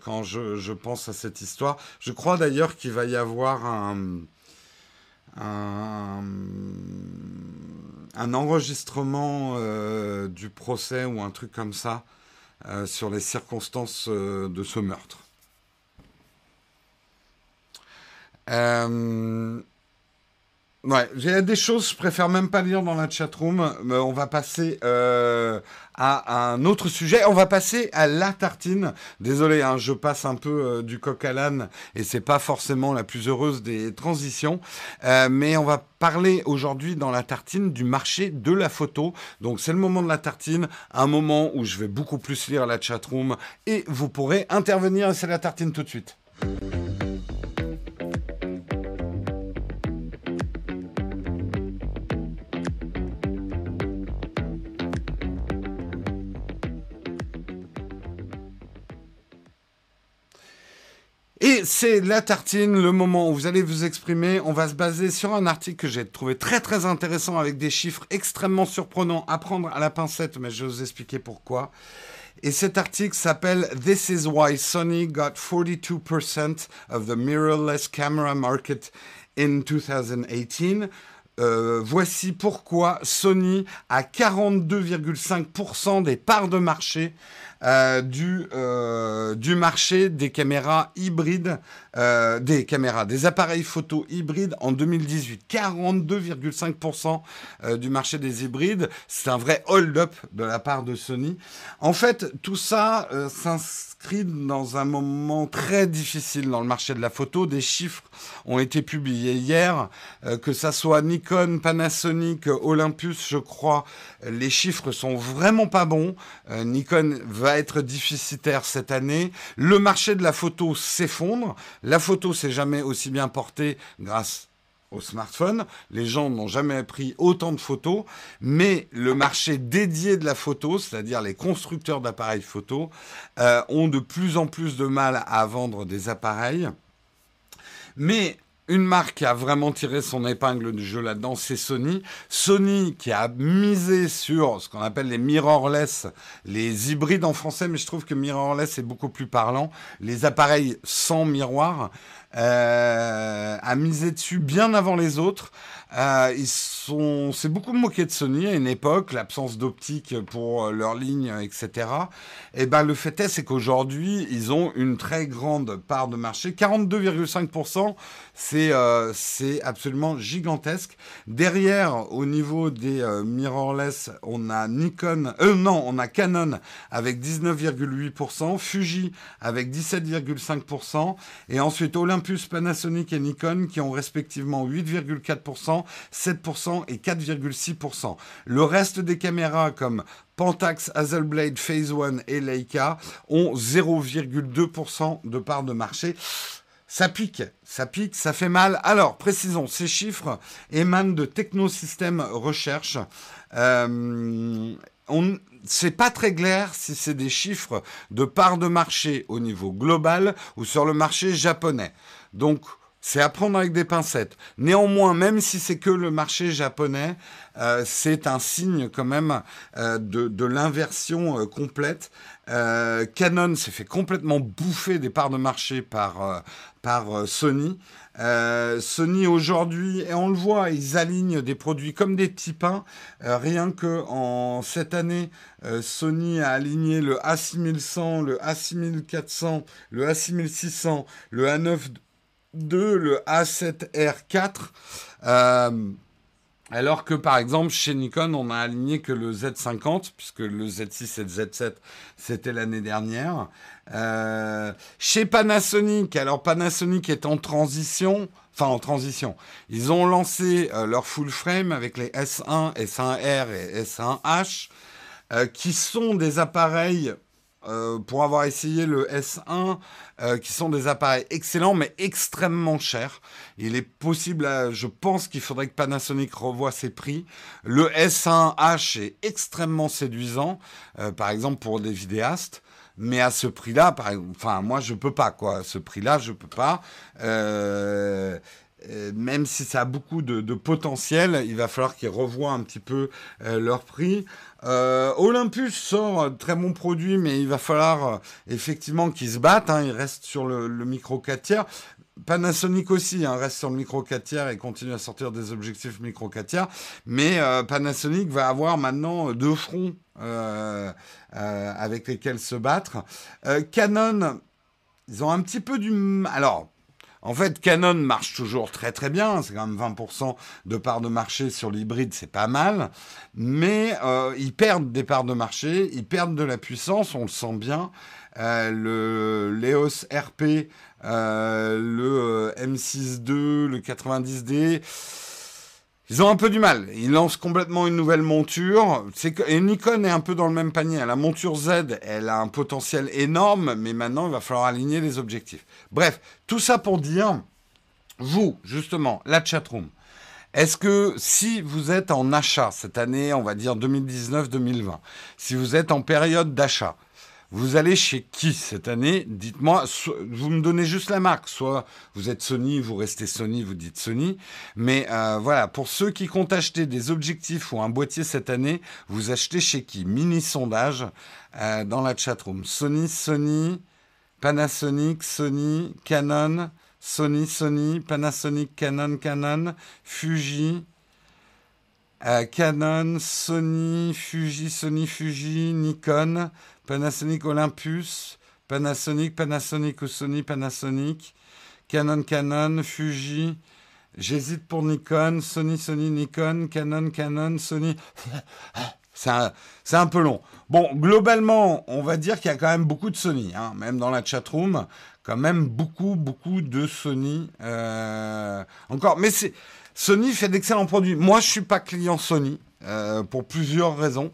quand je, je, pense à cette histoire. Je crois d'ailleurs qu'il va y avoir un, un enregistrement euh, du procès ou un truc comme ça euh, sur les circonstances euh, de ce meurtre. Ouais, j'ai des choses, je préfère même pas lire dans la chatroom. Mais on va passer à, un autre sujet. On va passer à la tartine. Désolé, hein, je passe un peu euh, du coq à l'âne et c'est pas forcément la plus heureuse des transitions. Euh, mais on va parler aujourd'hui dans la tartine du marché de la photo. Donc c'est le moment de la tartine, un moment où je vais beaucoup plus lire la chatroom et vous pourrez intervenir. C'est la tartine tout de suite. Et c'est la tartine, le moment où vous allez vous exprimer. On va se baser sur un article que j'ai trouvé très très intéressant avec des chiffres extrêmement surprenants à prendre à la pincette, mais je vais vous expliquer pourquoi. Et cet article s'appelle This is why Sony got 42% of the mirrorless camera market in 2018. Euh, voici pourquoi Sony a 42,5% des parts de marché euh, du, euh, du marché des caméras hybrides, des caméras, des appareils photo hybrides en 2018. 42,5% euh, du marché des hybrides. C'est un vrai hold-up de la part de Sony. En fait, tout ça euh, dans un moment très difficile dans le marché de la photo. Des chiffres ont été publiés hier, euh, que ça soit Nikon, Panasonic, Olympus, je crois, les chiffres sont vraiment pas bons. Euh, Nikon va être déficitaire cette année. Le marché de la photo s'effondre. La photo s'est jamais aussi bien portée grâce smartphone. Les gens n'ont jamais pris autant de photos, mais le marché dédié de la photo, c'est-à-dire les constructeurs d'appareils photo, euh, ont de plus en plus de mal à vendre des appareils. Mais une marque qui a vraiment tiré son épingle du jeu là-dedans, c'est Sony. Sony qui a misé sur ce qu'on appelle les mirrorless, les hybrides en français, mais je trouve que mirrorless est beaucoup plus parlant. Les appareils sans miroir, euh, a misé dessus bien avant les autres. Euh, ils sont, c'est beaucoup moqué de Sony à une époque, l'absence d'optique pour leurs lignes, etc. Et ben le fait est, c'est qu'aujourd'hui, ils ont une très grande part de marché, 42,5%. C'est euh, c'est absolument gigantesque. Derrière, au niveau des euh, mirrorless, on a Nikon, euh, non, on a Canon avec 19,8%, Fuji avec 17,5%, et ensuite Olympus, Panasonic et Nikon qui ont respectivement 8,4%, 7% et 4,6%. Le reste des caméras comme Pentax, Hasselblad, Phase One et Leica ont 0,2% de part de marché. Ça pique, ça pique, ça fait mal. Alors, précisons, ces chiffres émanent de Technosystème Recherche. Euh, c'est pas très clair si c'est des chiffres de part de marché au niveau global ou sur le marché japonais. Donc, c'est à prendre avec des pincettes. Néanmoins, même si c'est que le marché japonais, euh, c'est un signe quand même euh, de, de l'inversion euh, complète. Canon s'est fait complètement bouffer des parts de marché par, par Sony. Sony aujourd'hui, et on le voit, ils alignent des produits comme des petits pains. Rien que en cette année, Sony a aligné le A6100, le A6400, le A6600, le A9 Le A7R4. Euh, alors que par exemple chez Nikon, on a aligné que le Z50, puisque le Z6 et le Z7, c'était l'année dernière. Euh, chez Panasonic, alors Panasonic est en transition, enfin en transition. Ils ont lancé euh, leur full frame avec les S1, S1R et S1H, euh, qui sont des appareils euh, pour avoir essayé le S1, euh, qui sont des appareils excellents, mais extrêmement chers. Il est possible, à- je pense qu'il faudrait que Panasonic revoie ses prix. Le S1H est extrêmement séduisant, euh, par exemple pour des vidéastes. Mais à ce prix-là, enfin, moi, je peux pas, quoi. À ce prix-là, je peux pas. Euh, euh, même si ça a beaucoup de, de potentiel, il va falloir qu'ils revoient un petit peu euh, leur prix. Euh, Olympus sort un très bon produit, mais il va falloir euh, effectivement qu'ils se battent. Hein, ils restent sur le, micro 4 tiers. Panasonic aussi hein, reste sur le micro 4 tiers et continue à sortir des objectifs micro 4 tiers. Mais euh, Panasonic va avoir maintenant deux fronts euh, euh, avec lesquels se battre. Euh, Canon, ils ont un petit peu du... Alors, en fait, Canon marche toujours très très bien. C'est quand même 20% de part de marché sur l'hybride, c'est pas mal. Mais euh, ils perdent des parts de marché, ils perdent de la puissance, on le sent bien. Euh, le l'EOS RP, euh, le euh, M6 II, le 90D, ils ont un peu du mal. Ils lancent complètement une nouvelle monture. Et Nikon est un peu dans le même panier. La monture Z, elle a un potentiel énorme, mais maintenant, il va falloir aligner les objectifs. Bref, tout ça pour dire, vous, justement, la chatroom, est-ce que si vous êtes en achat cette année, on va dire 2019-2020, si vous êtes en période d'achat, Vous allez chez qui cette année? Dites-moi, vous me donnez juste la marque. Soit vous êtes Sony, vous restez Sony, vous dites Sony. Mais euh, voilà, pour ceux qui comptent acheter des objectifs ou un boîtier cette année, vous achetez chez qui? Mini sondage euh, dans la chatroom. Sony, Sony, Panasonic, Sony, Canon, Sony, Sony, Panasonic, Canon, Canon, Fuji. Euh, Canon, Sony, Fuji, Sony, Fuji, Nikon, Panasonic Olympus, Panasonic, Panasonic ou Sony, Panasonic, Canon, Canon, Fuji. J'hésite pour Nikon, Sony, Sony, Nikon, Canon, Canon, Sony. C'est un, peu long. Bon, globalement, on va dire qu'il y a quand même beaucoup de Sony, hein, même dans la chatroom, quand même beaucoup, beaucoup de Sony. Euh, encore, mais Sony fait d'excellents produits. Moi, je suis pas client Sony euh, pour plusieurs raisons.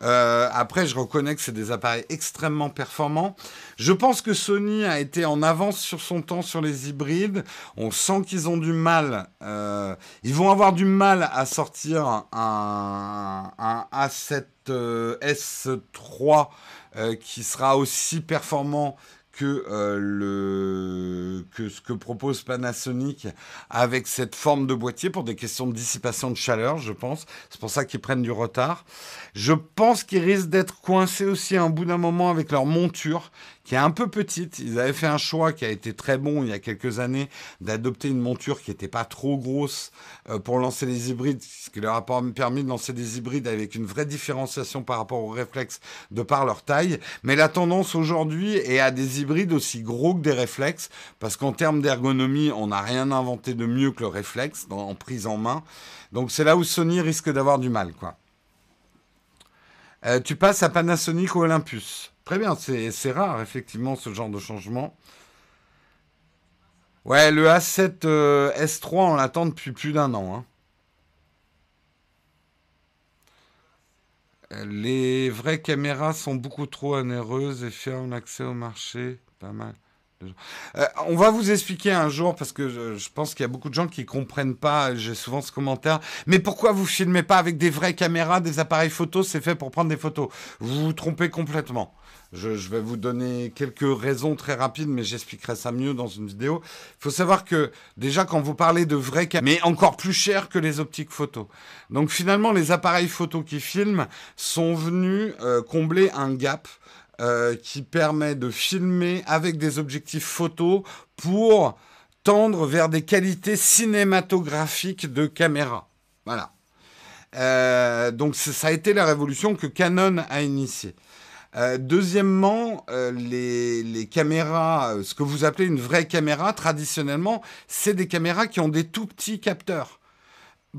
Euh, après, je reconnais que c'est des appareils extrêmement performants. Je pense que Sony a été en avance sur son temps sur les hybrides. On sent qu'ils ont du mal. Euh, ils vont avoir du mal à sortir un, un A7S3 euh, qui sera aussi performant que, euh, que ce que propose Panasonic avec cette forme de boîtier pour des questions de dissipation de chaleur, je pense. C'est pour ça qu'ils prennent du retard. Je pense qu'ils risquent d'être coincés aussi à un bout d'un moment avec leur monture qui est un peu petite. Ils avaient fait un choix qui a été très bon il y a quelques années d'adopter une monture qui n'était pas trop grosse euh, pour lancer les hybrides, ce qui leur a permis de lancer des hybrides avec une vraie différenciation par rapport aux réflexes de par leur taille. Mais la tendance aujourd'hui est à des hybrides aussi gros que des réflexes, parce qu'en termes d'ergonomie, on n'a rien inventé de mieux que le réflexe en prise en main. Donc c'est là où Sony risque d'avoir du mal. Euh, tu passes à Panasonic ou Olympus? Très bien, c'est rare, effectivement, ce genre de changement. Ouais, le A7 euh, S3, on l'attend depuis plus d'un an. Hein. Les vraies caméras sont beaucoup trop onéreuses et ferment l'accès au marché. Pas mal. Euh, on va vous expliquer un jour parce que je, pense qu'il y a beaucoup de gens qui comprennent pas. J'ai souvent ce commentaire. Mais pourquoi vous filmez pas avec des vraies caméras, des appareils photos C'est fait pour prendre des photos? Vous vous trompez complètement. Je, vais vous donner quelques raisons très rapides, mais j'expliquerai ça mieux dans une vidéo. Il faut savoir que déjà quand vous parlez de vraies caméras, mais encore plus cher que les optiques photos. Donc finalement, les appareils photos qui filment sont venus euh, combler un gap euh, qui permet de filmer avec des objectifs photos pour tendre vers des qualités cinématographiques de caméra. Voilà. Euh, donc ça a été la révolution que Canon a initiée. Euh, deuxièmement, euh, les, caméras, euh, ce que vous appelez une vraie caméra, traditionnellement, c'est des caméras qui ont des tout petits capteurs.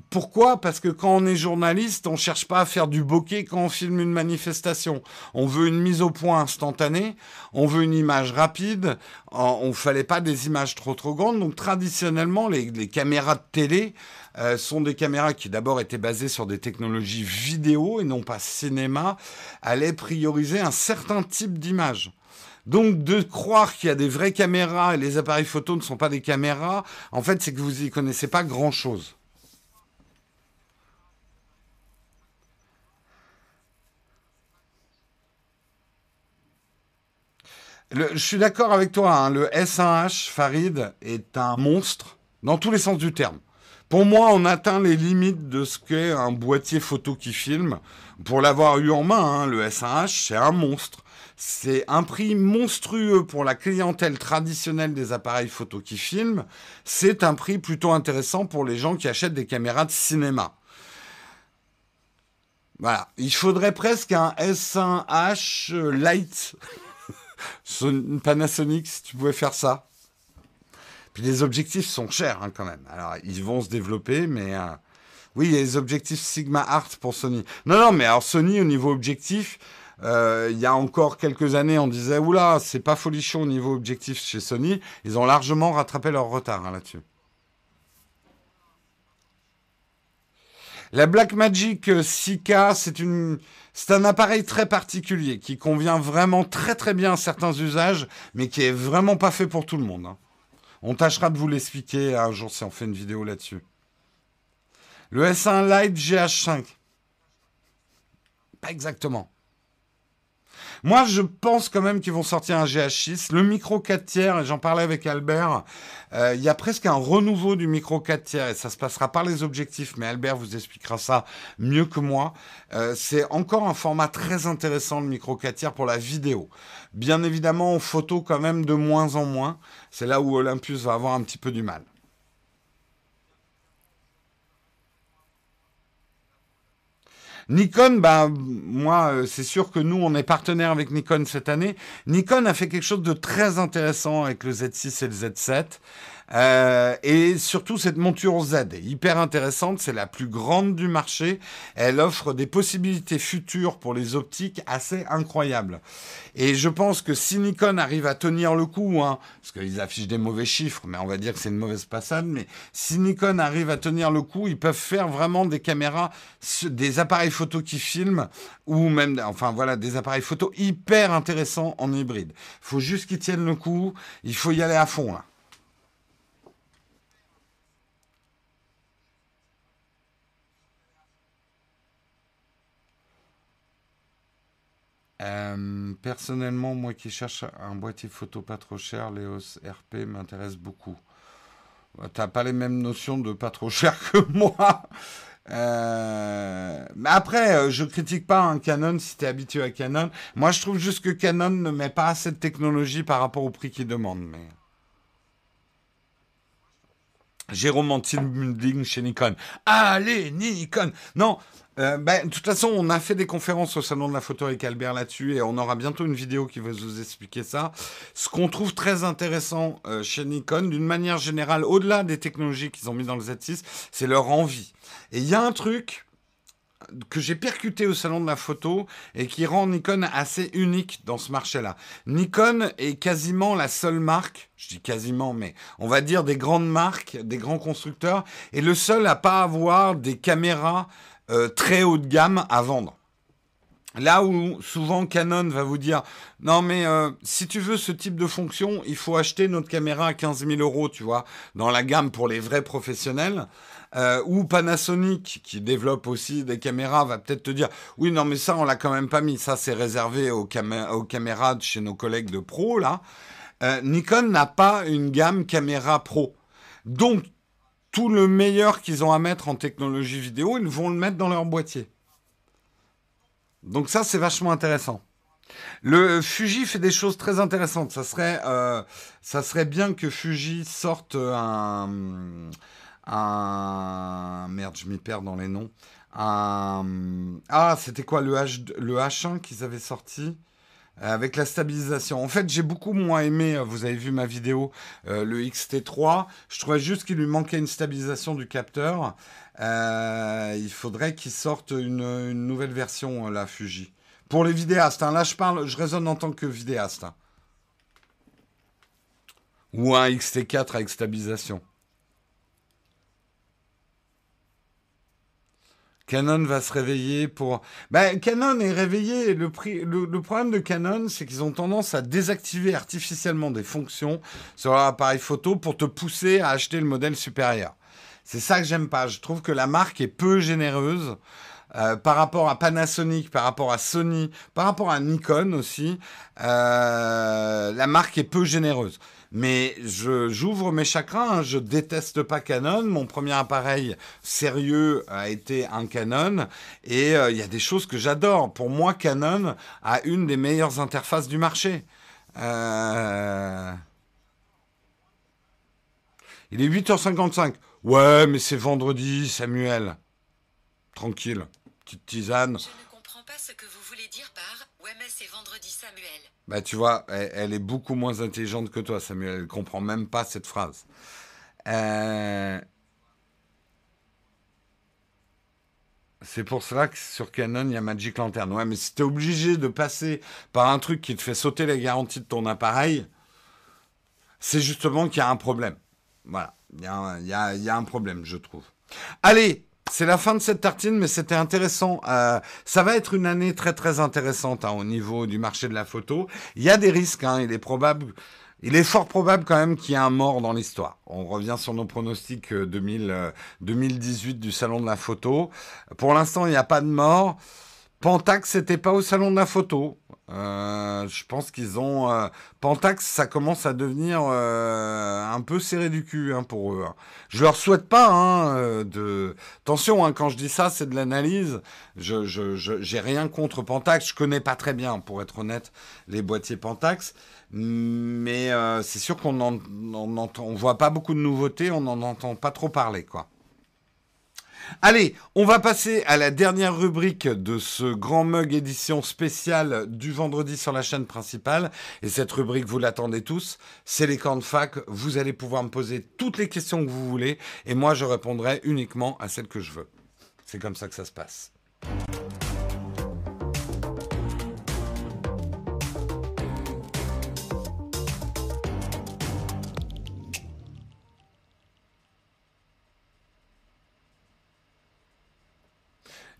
Pourquoi? Parce que quand on est journaliste, on ne cherche pas à faire du bokeh quand on filme une manifestation. On veut une mise au point instantanée, on veut une image rapide, on ne fallait pas des images trop trop grandes. Donc traditionnellement, les, caméras de télé euh, sont des caméras qui d'abord étaient basées sur des technologies vidéo et non pas cinéma, allaient prioriser un certain type d'image. Donc de croire qu'il y a des vraies caméras et les appareils photo ne sont pas des caméras, en fait c'est que vous n'y connaissez pas grand-chose. Je suis d'accord avec toi, hein, le S1H Farid est un monstre dans tous les sens du terme. Pour moi, on atteint les limites de ce qu'est un boîtier photo qui filme. Pour l'avoir eu en main, hein, le S1H, c'est un monstre. C'est un prix monstrueux pour la clientèle traditionnelle des appareils photo qui filment. C'est un prix plutôt intéressant pour les gens qui achètent des caméras de cinéma. Voilà. Il faudrait presque un S1H Lite Panasonic, si tu pouvais faire ça. Puis les objectifs sont chers hein, quand même. Alors ils vont se développer, mais euh, oui, il y a les objectifs Sigma Art pour Sony. Non, non, mais alors Sony au niveau objectif, euh, il y a encore quelques années, on disait oula, c'est pas folichon au niveau objectif chez Sony. Ils ont largement rattrapé leur retard hein, là-dessus. La Blackmagic 6K, c'est une, c'est un appareil très particulier qui convient vraiment très très bien à certains usages, mais qui est vraiment pas fait pour tout le monde. Hein. On tâchera de vous l'expliquer un jour si on fait une vidéo là-dessus. Le S1 Lite GH5. Pas exactement. Moi, je pense quand même qu'ils vont sortir un GH6. Le micro 4 tiers, et j'en parlais avec Albert, euh, il y a presque un renouveau du micro 4 tiers et ça se passera par les objectifs, mais Albert vous expliquera ça mieux que moi. Euh, c'est encore un format très intéressant, le micro 4 tiers, pour la vidéo. Bien évidemment, en photo, quand même de moins en moins. C'est là où Olympus va avoir un petit peu du mal. Nikon, bah, moi, euh, c'est sûr que nous, on est partenaire avec Nikon cette année. Nikon a fait quelque chose de très intéressant avec le Z6 et le Z7. Euh, et surtout, cette monture Z est hyper intéressante. C'est la plus grande du marché. Elle offre des possibilités futures pour les optiques assez incroyables. Et je pense que si Nikon arrive à tenir le coup, hein, parce qu'ils affichent des mauvais chiffres, mais on va dire que c'est une mauvaise passade, mais si Nikon arrive à tenir le coup, ils peuvent faire vraiment des caméras, des appareils photo qui filment, ou même, enfin voilà, des appareils photo hyper intéressants en hybride. Il faut juste qu'ils tiennent le coup. Il faut y aller à fond là. Euh, personnellement, moi qui cherche un boîtier photo pas trop cher, l'EOS RP m'intéresse beaucoup. T'as pas les mêmes notions de pas trop cher que moi. Euh, mais après, euh, je critique pas un Canon si tu es habitué à Canon. Moi, je trouve juste que Canon ne met pas assez de technologie par rapport au prix qu'il demande. Mais... Jérôme Antilmulding chez Nikon. Allez, Nikon Non, euh, ben, de toute façon, on a fait des conférences au Salon de la photo avec Albert là-dessus et on aura bientôt une vidéo qui va vous expliquer ça. Ce qu'on trouve très intéressant euh, chez Nikon, d'une manière générale, au-delà des technologies qu'ils ont mis dans le Z6, c'est leur envie. Et il y a un truc que j'ai percuté au salon de la photo et qui rend Nikon assez unique dans ce marché-là. Nikon est quasiment la seule marque, je dis quasiment, mais on va dire des grandes marques, des grands constructeurs, et le seul à pas avoir des caméras euh, très haut de gamme à vendre. Là où souvent Canon va vous dire non mais euh, si tu veux ce type de fonction, il faut acheter notre caméra à 15 000 euros, tu vois, dans la gamme pour les vrais professionnels. Euh, ou Panasonic qui développe aussi des caméras va peut-être te dire oui non mais ça on l'a quand même pas mis, ça c'est réservé aux, aux, caméras de chez nos collègues de pro là. Nikon n'a pas une gamme caméra pro. Donc tout le meilleur qu'ils ont à mettre en technologie vidéo, ils vont le mettre dans leur boîtier. Donc ça, c'est vachement intéressant. Le Fuji fait des choses très intéressantes. Ça serait, euh, bien que Fuji sorte un, merde, je m'y perds dans les noms. Ah, c'était quoi le H, le H1 qu'ils avaient sorti? Avec la stabilisation. En fait, j'ai beaucoup moins aimé, euh, vous avez vu ma vidéo, euh, le XT3. Je trouvais juste qu'il lui manquait une stabilisation du capteur. il faudrait qu'il sorte une, nouvelle version, la Fuji. Pour les vidéastes, hein. là je parle, je raisonne en tant que vidéaste. Hein. Ou un XT4 avec stabilisation. Canon va se réveiller pour. Ben, Canon est réveillé. Le, le, problème de Canon, c'est qu'ils ont tendance à désactiver artificiellement des fonctions sur leur appareil photo pour te pousser à acheter le modèle supérieur. C'est ça que j'aime pas. Je trouve que la marque est peu généreuse. Euh, par rapport à Panasonic, par rapport à Sony, par rapport à Nikon aussi, euh, la marque est peu généreuse. Mais j'ouvre mes chagrins, hein. je déteste pas Canon. Mon premier appareil sérieux a été un Canon. Et euh, il y a des choses que j'adore. Pour moi, Canon a une des meilleures interfaces du marché. Euh, il est 8h55. Ouais, mais c'est vendredi, Samuel. Tranquille. Petite tisane. Je ne comprends pas ce que vous voulez dire par Ouais, c'est vendredi. Bah, tu vois, elle, est beaucoup moins intelligente que toi, Samuel. Elle comprend même pas cette phrase. Euh, c'est pour cela que sur Canon, il y a Magic Lantern. Ouais, mais si tu es obligé de passer par un truc qui te fait sauter la garantie de ton appareil, c'est justement qu'il y a un problème. Voilà, il y a un problème, je trouve. Allez, c'est la fin de cette tartine, mais c'était intéressant. Euh, ça va être une année très très intéressante hein, au niveau du marché de la photo. Il y a des risques. Hein, il est probable, il est fort probable quand même qu'il y ait un mort dans l'histoire. On revient sur nos pronostics 2000, 2018 euh, du salon de la photo. Pour l'instant, il n'y a pas de mort. Pentax, c'était pas au salon de la photo. Euh, je pense qu'ils ont euh, Pentax, ça commence à devenir euh, un peu serré du cul hein, pour eux. hein. Je leur souhaite pas hein, de. Attention, hein, quand je dis ça, c'est de l'analyse. Je, j'ai rien contre Pentax. Je connais pas très bien, pour être honnête, les boîtiers Pentax. Mais c'est sûr qu'on en, on voit pas beaucoup de nouveautés, on n'en entend pas trop parler, quoi. Allez, on va passer à la dernière rubrique de ce grand mug édition spéciale du vendredi sur la chaîne principale. Et cette rubrique, vous l'attendez tous, c'est les camps de fac. Vous allez pouvoir me poser toutes les questions que vous voulez et moi je répondrai uniquement à celles que je veux. C'est comme ça que ça se passe.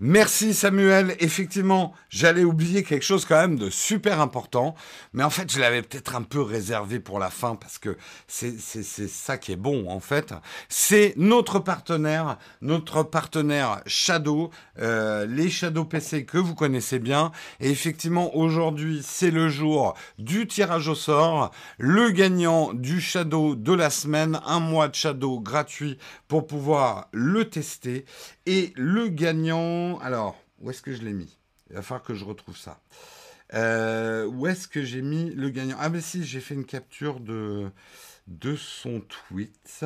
Merci Samuel. Effectivement, j'allais oublier quelque chose quand même de super important, mais en fait, je l'avais peut-être un peu réservé pour la fin parce que c'est ça qui est bon en fait. C'est notre partenaire, notre partenaire Shadow, euh, les Shadow PC que vous connaissez bien. Et effectivement, aujourd'hui, c'est le jour du tirage au sort. Le gagnant du Shadow de la semaine, un mois de Shadow gratuit pour pouvoir le tester. Et le gagnant, alors, où est-ce que je l'ai mis? Il va falloir que je retrouve ça. Euh, où est-ce que j'ai mis le gagnant? Ah ben si, j'ai fait une capture de, de son tweet.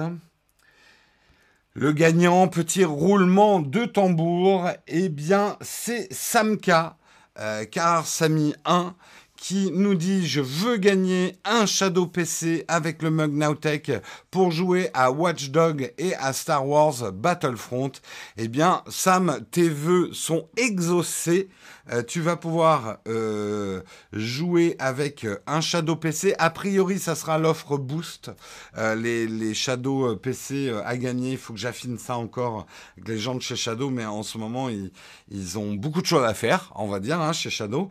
Le gagnant, petit roulement de tambour, eh bien c'est Samka, euh, car Samy 1, qui nous dit je veux gagner un Shadow PC avec le mug Nowtech pour jouer à Watch Dog et à Star Wars Battlefront. Eh bien, Sam, tes vœux sont exaucés. Euh, tu vas pouvoir euh, jouer avec euh, un Shadow PC. A priori, ça sera l'offre Boost. Les, les Shadow PC à gagner, il faut que j'affine ça encore avec les gens de chez Shadow, mais en ce moment, ils, ils ont beaucoup de choses à faire, on va dire, hein, chez Shadow.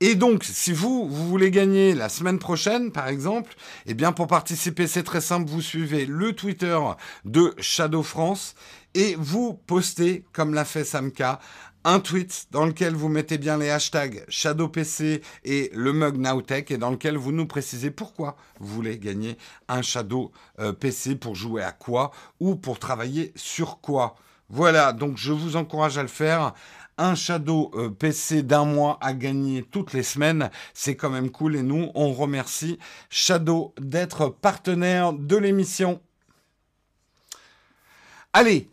Et donc, si vous, vous voulez gagner la semaine prochaine, par exemple, eh bien, pour participer, c'est très simple, vous suivez le Twitter de Shadow France et vous postez, comme l'a fait Samka, un tweet dans lequel vous mettez bien les hashtags ShadowPC et le mug Nowtech et dans lequel vous nous précisez pourquoi vous voulez gagner un Shadow euh, PC pour jouer à quoi ou pour travailler sur quoi. Voilà, donc je vous encourage à le faire. Un Shadow euh, PC d'un mois à gagner toutes les semaines, c'est quand même cool et nous, on remercie Shadow d'être partenaire de l'émission. Allez,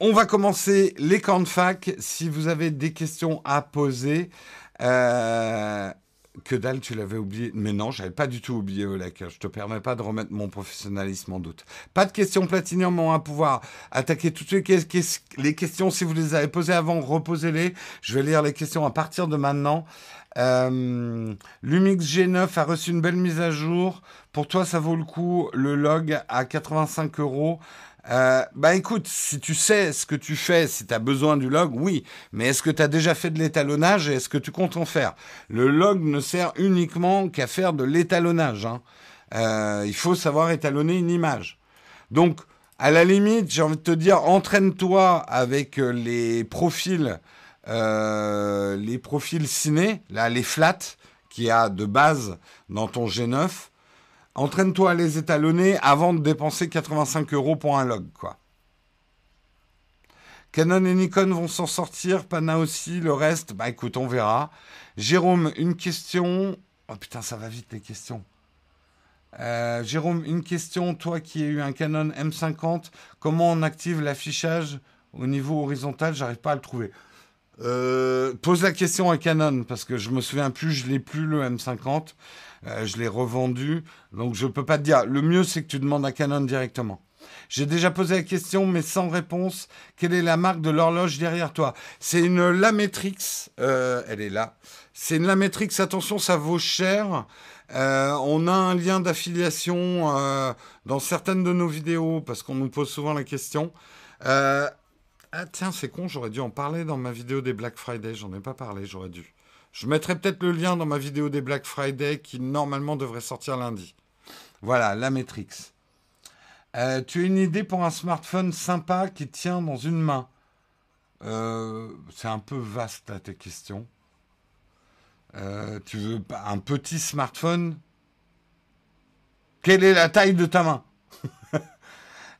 on va commencer les camps de fac. Si vous avez des questions à poser, euh, que dalle, tu l'avais oublié. Mais non, j'avais pas du tout oublié Olek. Je te permets pas de remettre mon professionnalisme en doute. Pas de questions platinium, on va pouvoir attaquer toutes les, les questions. Si vous les avez posées avant, reposez-les. Je vais lire les questions à partir de maintenant. Euh, Lumix G9 a reçu une belle mise à jour. Pour toi, ça vaut le coup. Le log à 85 euros. Euh, bah écoute, si tu sais ce que tu fais, si tu as besoin du log, oui. Mais est-ce que tu as déjà fait de l'étalonnage et est-ce que tu comptes en faire? Le log ne sert uniquement qu'à faire de l'étalonnage. hein. Euh, il faut savoir étalonner une image. Donc, à la limite, j'ai envie de te dire, entraîne-toi avec euh, les profils, euh, les profils ciné, là, les flats qu'il y a de base dans ton G9. Entraîne-toi à les étalonner avant de dépenser 85 euros pour un log, quoi. Canon et Nikon vont s'en sortir, Pana aussi, le reste, bah écoute, on verra. Jérôme, une question. Oh putain, ça va vite les questions. Euh, Jérôme, une question. Toi qui as eu un Canon M50, comment on active l'affichage au niveau horizontal? J'arrive pas à le trouver. Euh, pose la question à Canon parce que je me souviens plus, je l'ai plus le M50, Euh, je l'ai revendu, donc je peux pas te dire. Le mieux c'est que tu demandes à Canon directement. J'ai déjà posé la question, mais sans réponse. Quelle est la marque de l'horloge derrière toi? C'est une Lametrix. euh, elle est là. C'est une Lametrix. Attention, ça vaut cher. Euh, on a un lien d'affiliation euh, dans certaines de nos vidéos parce qu'on nous pose souvent la question. Ah tiens, c'est con, j'aurais dû en parler dans ma vidéo des Black Friday. J'en ai pas parlé, j'aurais dû. Je mettrai peut-être le lien dans ma vidéo des Black Friday qui normalement devrait sortir lundi. Voilà, la Matrix. Euh, tu as une idée pour un smartphone sympa qui tient dans une main? Euh, C'est un peu vaste là tes questions. Euh, tu veux un petit smartphone? Quelle est la taille de ta main?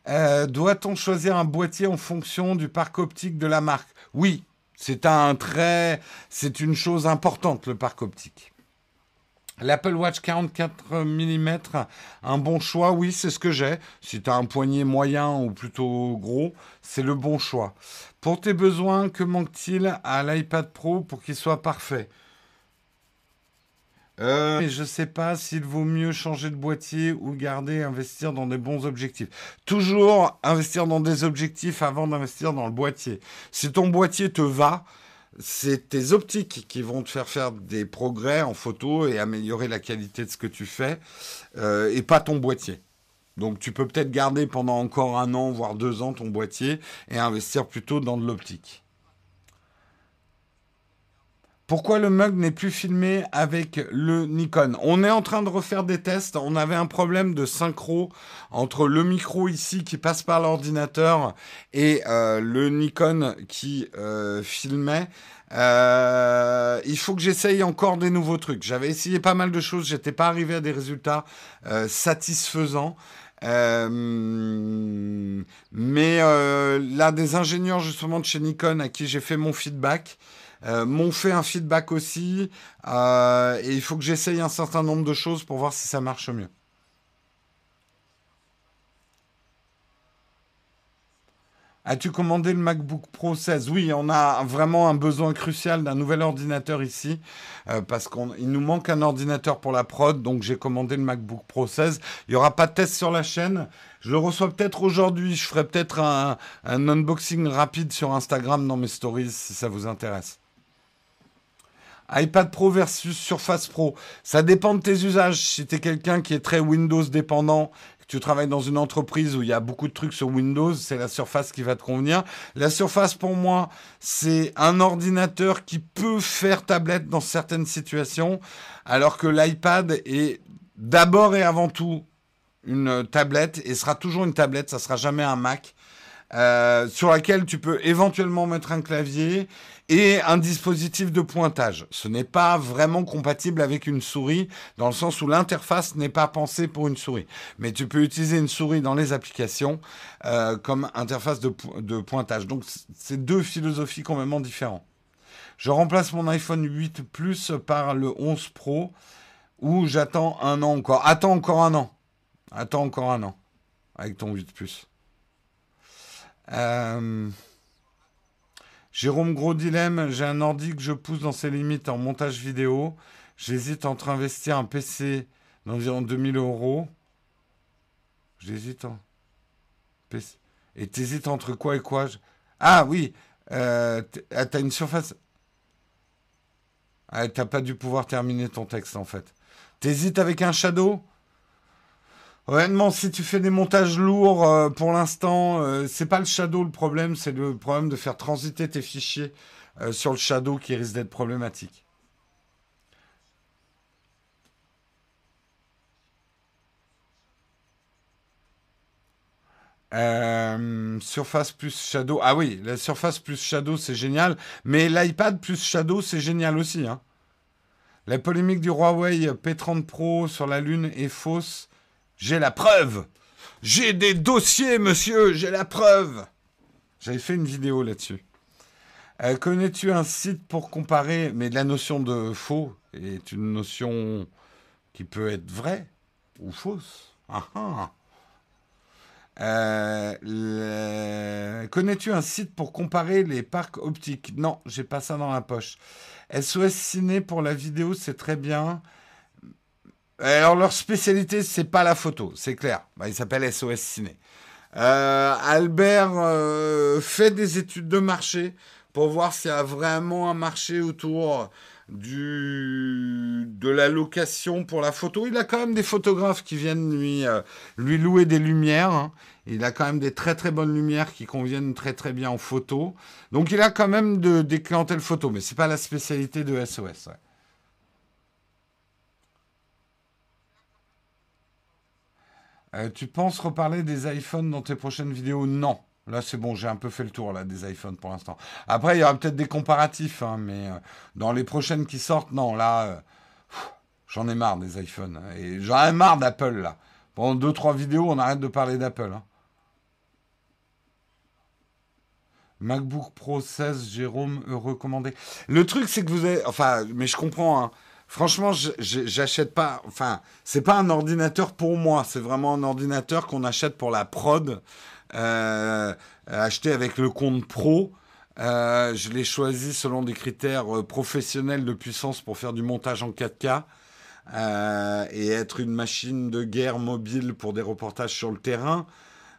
Doit-on choisir un boîtier en fonction du parc optique de la marque? Oui, c'est un très, c'est une chose importante le parc optique. L'Apple Watch 44 mm, un bon choix, oui, c'est ce que j'ai. Si tu as un poignet moyen ou plutôt gros, c'est le bon choix. Pour tes besoins, que manque-t-il à l'iPad Pro pour qu'il soit parfait? Euh, je ne sais pas s'il vaut mieux changer de boîtier ou garder, investir dans des bons objectifs. Toujours investir dans des objectifs avant d'investir dans le boîtier. Si ton boîtier te va, c'est tes optiques qui vont te faire faire des progrès en photo et améliorer la qualité de ce que tu fais, euh, et pas ton boîtier. Donc tu peux peut-être garder pendant encore un an, voire deux ans ton boîtier et investir plutôt dans de l'optique. Pourquoi le mug n'est plus filmé avec le Nikon? On est en train de refaire des tests. On avait un problème de synchro entre le micro ici qui passe par l'ordinateur et euh, le Nikon qui euh, filmait. Euh, il faut que j'essaye encore des nouveaux trucs. J'avais essayé pas mal de choses. J'étais pas arrivé à des résultats satisfaisants. mais là, des ingénieurs justement de chez Nikon à qui j'ai fait mon feedback euh, m'ont fait un feedback aussi. Euh, et il faut que j'essaye un certain nombre de choses pour voir si ça marche mieux. As-tu commandé le MacBook Pro 16 Oui, on a vraiment un besoin crucial d'un nouvel ordinateur ici, euh, parce qu'il nous manque un ordinateur pour la prod, donc j'ai commandé le MacBook Pro 16. Il n'y aura pas de test sur la chaîne. Je le reçois peut-être aujourd'hui. Je ferai peut-être un, un unboxing rapide sur Instagram dans mes stories si ça vous intéresse iPad Pro versus Surface Pro. Ça dépend de tes usages. Si tu es quelqu'un qui est très Windows dépendant, que tu travailles dans une entreprise où il y a beaucoup de trucs sur Windows, c'est la Surface qui va te convenir. La Surface, pour moi, c'est un ordinateur qui peut faire tablette dans certaines situations, alors que l'iPad est d'abord et avant tout une tablette et sera toujours une tablette, ça sera jamais un Mac. Euh, sur laquelle tu peux éventuellement mettre un clavier et un dispositif de pointage. Ce n'est pas vraiment compatible avec une souris dans le sens où l'interface n'est pas pensée pour une souris. Mais tu peux utiliser une souris dans les applications euh, comme interface de, pointage. Donc c'est deux philosophies complètement différentes. Je remplace mon iPhone 8 Plus par le 11 Pro où j'attends un an encore. Attends encore un an. Attends encore un an avec ton 8 Plus. Euh... Jérôme Gros Dilemme, j'ai un ordi que je pousse dans ses limites en montage vidéo. J'hésite entre investir un PC d'environ 2000 euros. J'hésite en... PC. Et t'hésites entre quoi et quoi? Ah oui, euh, ah, t'as une surface... Ah, t'as pas dû pouvoir terminer ton texte en fait. T'hésites avec un shadow? Honnêtement, si tu fais des montages lourds, euh, pour l'instant, euh, c'est pas le shadow le problème, c'est le problème de faire transiter tes fichiers euh, sur le shadow qui risque d'être problématique. surface plus Shadow. Ah oui, la Surface plus Shadow, c'est génial. Mais l'iPad plus Shadow, c'est génial aussi. Hein. La polémique du Huawei P30 Pro sur la Lune est fausse. J'ai la preuve. J'ai des dossiers, monsieur, j'ai la preuve. J'avais fait une vidéo là-dessus. Euh, connais-tu un site pour comparer? Mais la notion de faux est une notion qui peut être vraie ou fausse. Ah, ah. Euh, connais-tu un site pour comparer les parcs optiques? Non, j'ai pas ça dans la poche. SOS Ciné pour la vidéo, c'est très bien. Alors leur spécialité, c'est pas la photo, c'est clair. Bah, il s'appelle SOS Ciné. Euh, Albert euh, fait des études de marché pour voir s'il y a vraiment un marché autour de la location pour la photo. Il a quand même des photographes qui viennent lui, euh, louer des lumières. Hein. Il a quand même des très très bonnes lumières qui conviennent très très bien en photo. Donc il a quand même de, des clientèles photo, mais c'est pas la spécialité de SOS. Euh, tu penses reparler des iPhones dans tes prochaines vidéos? Non. Là, c'est bon, j'ai un peu fait le tour là, des iPhones pour l'instant. Après, il y aura peut-être des comparatifs, hein, mais euh, dans les prochaines qui sortent, non, là, euh, j'en ai marre des iPhones. Hein, et j'en ai marre d'Apple, là. Pendant deux, trois vidéos, on arrête de parler d'Apple. Hein. MacBook Pro 16, Jérôme, recommandé. Le truc, c'est que vous avez. Enfin, mais je comprends. Hein. Franchement, j'achète pas. Enfin, c'est pas un ordinateur pour moi. C'est vraiment un ordinateur qu'on achète pour la prod. Euh, acheté avec le compte pro. Euh, je l'ai choisi selon des critères euh, professionnels de puissance pour faire du montage en 4K et être une machine de guerre mobile pour des reportages sur le terrain.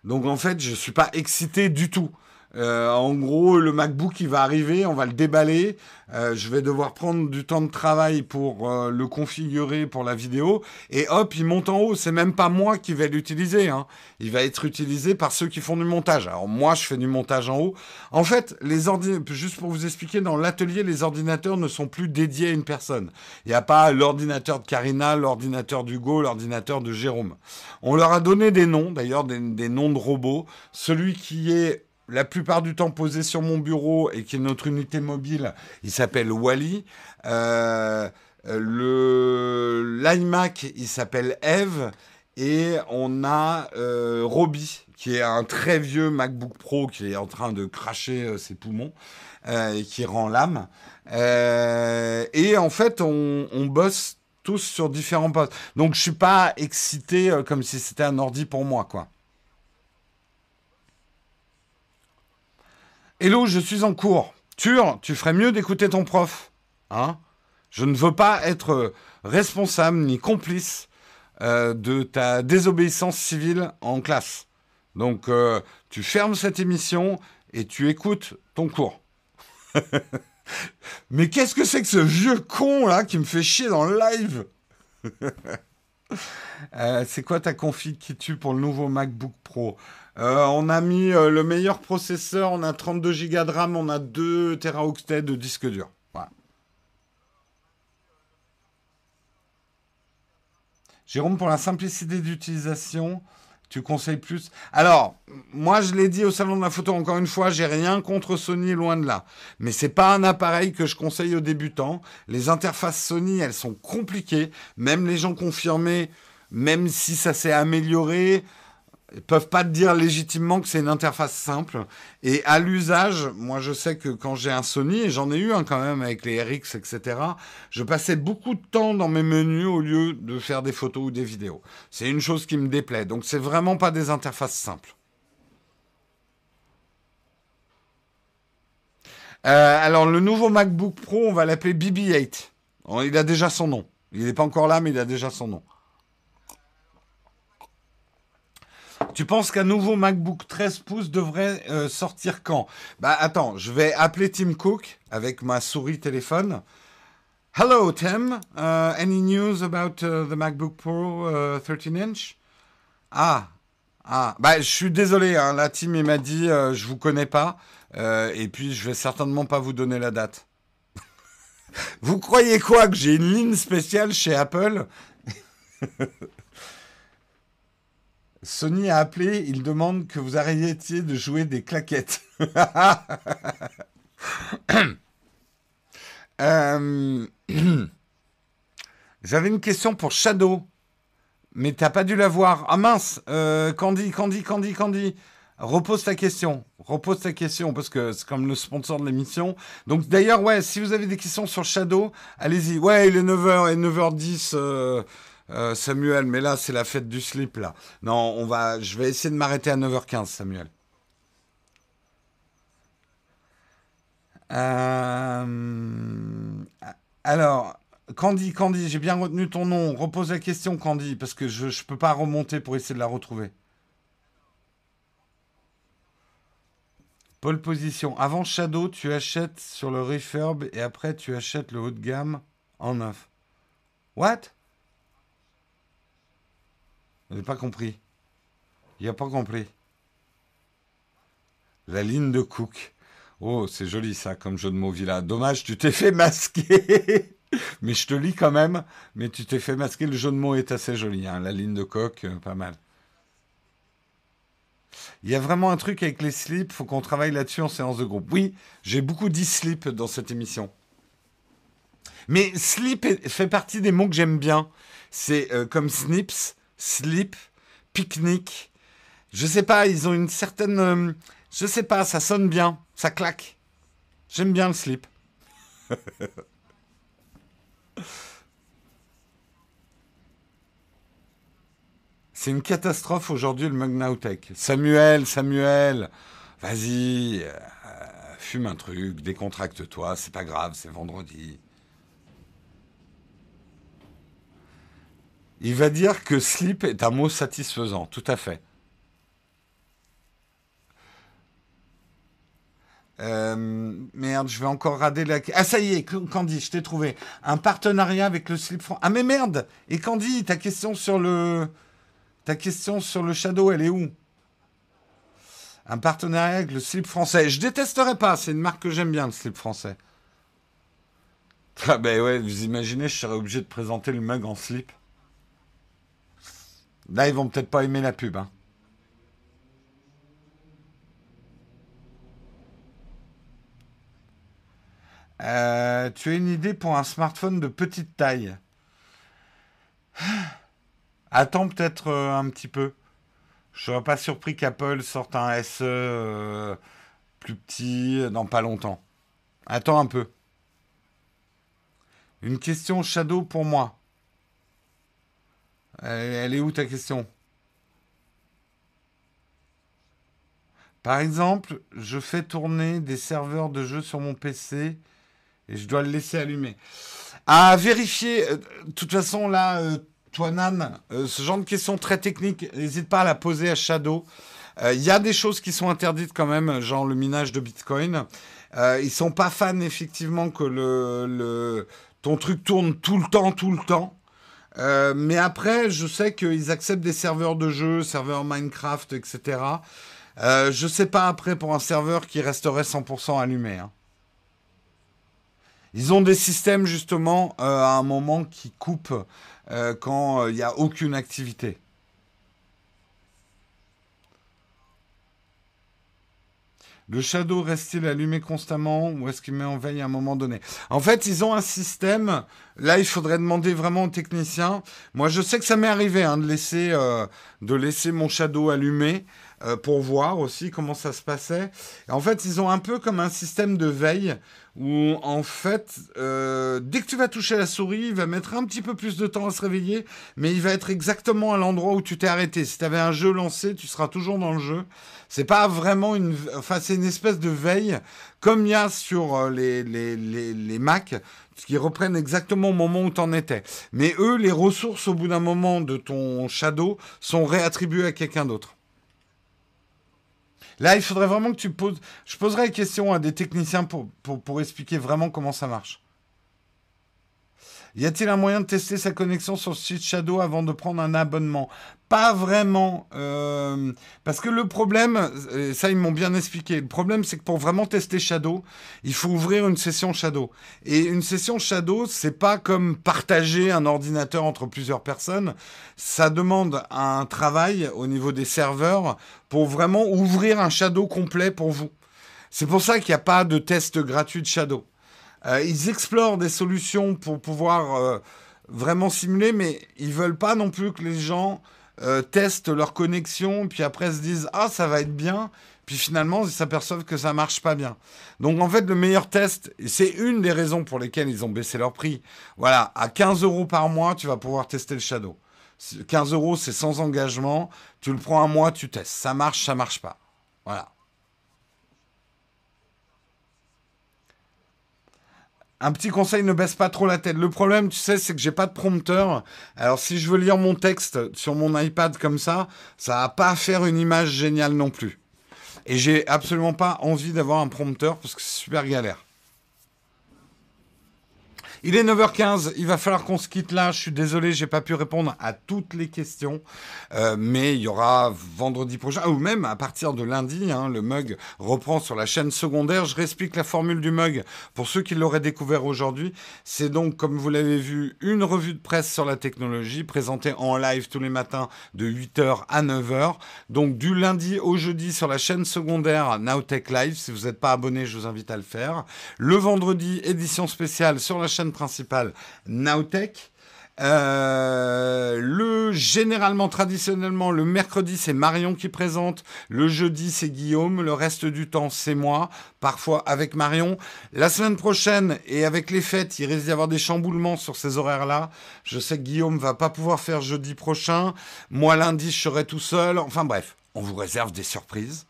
Donc en fait, je suis pas excité du tout. Euh, en gros, le MacBook, il va arriver, on va le déballer. Euh, je vais devoir prendre du temps de travail pour euh, le configurer pour la vidéo. Et hop, il monte en haut. C'est même pas moi qui vais l'utiliser. Hein. Il va être utilisé par ceux qui font du montage. Alors moi, je fais du montage en haut. En fait, les juste pour vous expliquer, dans l'atelier, les ordinateurs ne sont plus dédiés à une personne. Il n'y a pas l'ordinateur de Karina, l'ordinateur d'Hugo, l'ordinateur de Jérôme. On leur a donné des noms, d'ailleurs des, des noms de robots. Celui qui est la plupart du temps posé sur mon bureau et qui est notre unité mobile, il s'appelle Wally. Euh, le l'iMac, il s'appelle Eve. Et on a euh, Roby, qui est un très vieux MacBook Pro qui est en train de cracher euh, ses poumons et qui rend l'âme. et en fait, on, on, bosse tous sur différents postes. Donc, je suis pas excité comme si c'était un ordi pour moi, quoi. Hello, je suis en cours. Tur, tu ferais mieux d'écouter ton prof. Hein? Je ne veux pas être responsable ni complice euh, de ta désobéissance civile en classe. Donc, euh, tu fermes cette émission et tu écoutes ton cours. Mais qu'est-ce que c'est que ce vieux con là qui me fait chier dans le live? euh, C'est quoi ta config qui tue pour le nouveau MacBook Pro euh, on a mis euh, le meilleur processeur, on a 32 Go de RAM, on a 2 Teraoctets de disque dur. Jérôme, pour la simplicité d'utilisation, tu conseilles plus. Alors, moi je l'ai dit au salon de la photo encore une fois, j'ai rien contre Sony loin de là, mais c'est pas un appareil que je conseille aux débutants. Les interfaces Sony, elles sont compliquées, même les gens confirmés, même si ça s'est amélioré, peuvent pas te dire légitimement que c'est une interface simple. Et à l'usage, moi je sais que quand j'ai un Sony, et j'en ai eu un quand même avec les RX, etc., je passais beaucoup de temps dans mes menus au lieu de faire des photos ou des vidéos. C'est une chose qui me déplaît. Donc c'est vraiment pas des interfaces simples. Euh, alors le nouveau MacBook Pro, on va l'appeler BB8. Il a déjà son nom. Il n'est pas encore là, mais il a déjà son nom. Tu penses qu'un nouveau MacBook 13 pouces devrait euh, sortir quand? Bah attends, je vais appeler Tim Cook avec ma souris téléphone. Hello Tim, uh, any news about uh, the MacBook Pro 13 uh, inch? Ah, ah, bah je suis désolé, hein, la Tim il m'a dit euh, je vous connais pas euh, et puis je vais certainement pas vous donner la date. vous croyez quoi que j'ai une ligne spéciale chez Apple? Sony a appelé, il demande que vous arrêtiez de jouer des claquettes. Euh, j'avais une question pour Shadow, mais t'as pas dû la voir. Ah mince, euh, Candy, Candy, Candy, Candy. Repose ta question, repose ta question parce que c'est comme le sponsor de l'émission. Donc d'ailleurs, ouais, si vous avez des questions sur Shadow, allez-y. Ouais, il est 9h et 9h10. Euh, Samuel, mais là, c'est la fête du slip, là. Non, on va, je vais essayer de m'arrêter à 9h15, Samuel. Euh, alors, Candy, Candy, j'ai bien retenu ton nom. Repose la question, Candy, parce que je ne peux pas remonter pour essayer de la retrouver. Pole position. Avant Shadow, tu achètes sur le refurb et après tu achètes le haut de gamme en neuf. What? N'ai pas compris. Il a pas compris. La ligne de Cook. Oh, c'est joli ça comme jeu de mots villa. Dommage, tu t'es fait masquer. mais je te lis quand même. Mais tu t'es fait masquer. Le jeu de mots est assez joli. Hein. La ligne de coq, euh, pas mal. Il y a vraiment un truc avec les slips, faut qu'on travaille là-dessus en séance de groupe. Oui, j'ai beaucoup dit slip dans cette émission. Mais slip fait partie des mots que j'aime bien. C'est euh, comme snips, slip, pique-nique. Je sais pas, ils ont une certaine. euh, je sais pas, ça sonne bien, ça claque. J'aime bien le slip. C'est une catastrophe aujourd'hui le mug Nowtech. Samuel, Samuel, vas-y, euh, fume un truc, décontracte-toi, c'est pas grave, c'est vendredi. Il va dire que slip est un mot satisfaisant, tout à fait. Euh, merde, je vais encore rader la. Ah, ça y est, Candy, je t'ai trouvé. Un partenariat avec le slip français. Ah, mais merde Et Candy, ta question sur le. Ta question sur le Shadow, elle est où? Un partenariat avec le slip français. Je détesterais pas, c'est une marque que j'aime bien, le slip français. Ah, ben ouais, vous imaginez, je serais obligé de présenter le mug en slip. Là, ils vont peut-être pas aimer la pub, hein. Euh, tu as une idée pour un smartphone de petite taille? Attends peut-être euh, un petit peu. Je serais pas surpris qu'Apple sorte un SE euh, plus petit dans pas longtemps. Attends un peu. Une question Shadow pour moi. Elle, est où ta question? Par exemple, je fais tourner des serveurs de jeux sur mon PC et je dois le laisser allumé. À vérifier. euh, De toute façon, là, euh, toi, Nan, euh, ce genre de questions très techniques, n'hésite pas à la poser à Shadow. Il y a des choses qui sont interdites quand même, genre le minage de Bitcoin. Ils sont pas fans, effectivement, que ton truc tourne tout le temps, tout le temps. Euh, mais après, je sais qu'ils acceptent des serveurs de jeux, serveurs Minecraft, etc. Euh, je sais pas après pour un serveur qui resterait 100% allumé. hein. Ils ont des systèmes justement euh, à un moment qui coupent euh, quand il n'y a aucune activité. Le Shadow reste-t-il allumé constamment ou est-ce qu'il met en veille à un moment donné? En fait, ils ont un système. Là, il faudrait demander vraiment aux techniciens. Moi, je sais que ça m'est arrivé hein, de, laisser, euh, de laisser mon Shadow allumé euh, pour voir aussi comment ça se passait. Et en fait, ils ont un peu comme un système de veille où, en fait, euh, dès que tu vas toucher la souris, il va mettre un petit peu plus de temps à se réveiller, mais il va être exactement à l'endroit où tu t'es arrêté. Si tu avais un jeu lancé, tu seras toujours dans le jeu. C'est pas vraiment une, enfin c'est une espèce de veille comme il y a sur euh, les, les, les, les Mac qui reprennent exactement au moment où tu en étais. Mais eux, les ressources au bout d'un moment de ton Shadow sont réattribuées à quelqu'un d'autre. Là, il faudrait vraiment que tu poses. Je poserai la question à des techniciens pour, pour, pour expliquer vraiment comment ça marche. Y a-t-il un moyen de tester sa connexion sur le site Shadow avant de prendre un abonnement? Pas vraiment. euh, parce que le problème, euh, ça ils m'ont bien expliqué, le problème c'est que pour vraiment tester Shadow, il faut ouvrir une session Shadow. Et une session Shadow, c'est pas comme partager un ordinateur entre plusieurs personnes. Ça demande un travail au niveau des serveurs pour vraiment ouvrir un Shadow complet pour vous. C'est pour ça qu'il n'y a pas de test gratuit de Shadow. Euh, ils explorent des solutions pour pouvoir euh, vraiment simuler, mais ils veulent pas non plus que les gens euh, testent leur connexion, puis après se disent ah ça va être bien, puis finalement ils s'aperçoivent que ça marche pas bien. Donc en fait le meilleur test, c'est une des raisons pour lesquelles ils ont baissé leur prix. Voilà, à 15 euros par mois, tu vas pouvoir tester le Shadow. 15 euros, c'est sans engagement. Tu le prends un mois, tu testes. Ça marche, ça marche pas. Voilà. Un petit conseil, ne baisse pas trop la tête. Le problème, tu sais, c'est que j'ai pas de prompteur. Alors, si je veux lire mon texte sur mon iPad comme ça, ça va pas faire une image géniale non plus. Et j'ai absolument pas envie d'avoir un prompteur parce que c'est super galère. Il est 9h15, il va falloir qu'on se quitte là. Je suis désolé, j'ai pas pu répondre à toutes les questions, euh, mais il y aura vendredi prochain, ou même à partir de lundi, hein, le mug reprend sur la chaîne secondaire. Je réexplique la formule du mug pour ceux qui l'auraient découvert aujourd'hui. C'est donc, comme vous l'avez vu, une revue de presse sur la technologie présentée en live tous les matins de 8h à 9h. Donc du lundi au jeudi sur la chaîne secondaire Nowtech Live. Si vous n'êtes pas abonné, je vous invite à le faire. Le vendredi, édition spéciale sur la chaîne principale Nowtech. Euh, le généralement, traditionnellement, le mercredi c'est Marion qui présente, le jeudi c'est Guillaume, le reste du temps c'est moi, parfois avec Marion. La semaine prochaine et avec les fêtes, il risque d'y avoir des chamboulements sur ces horaires-là. Je sais que Guillaume va pas pouvoir faire jeudi prochain. Moi lundi je serai tout seul. Enfin bref, on vous réserve des surprises.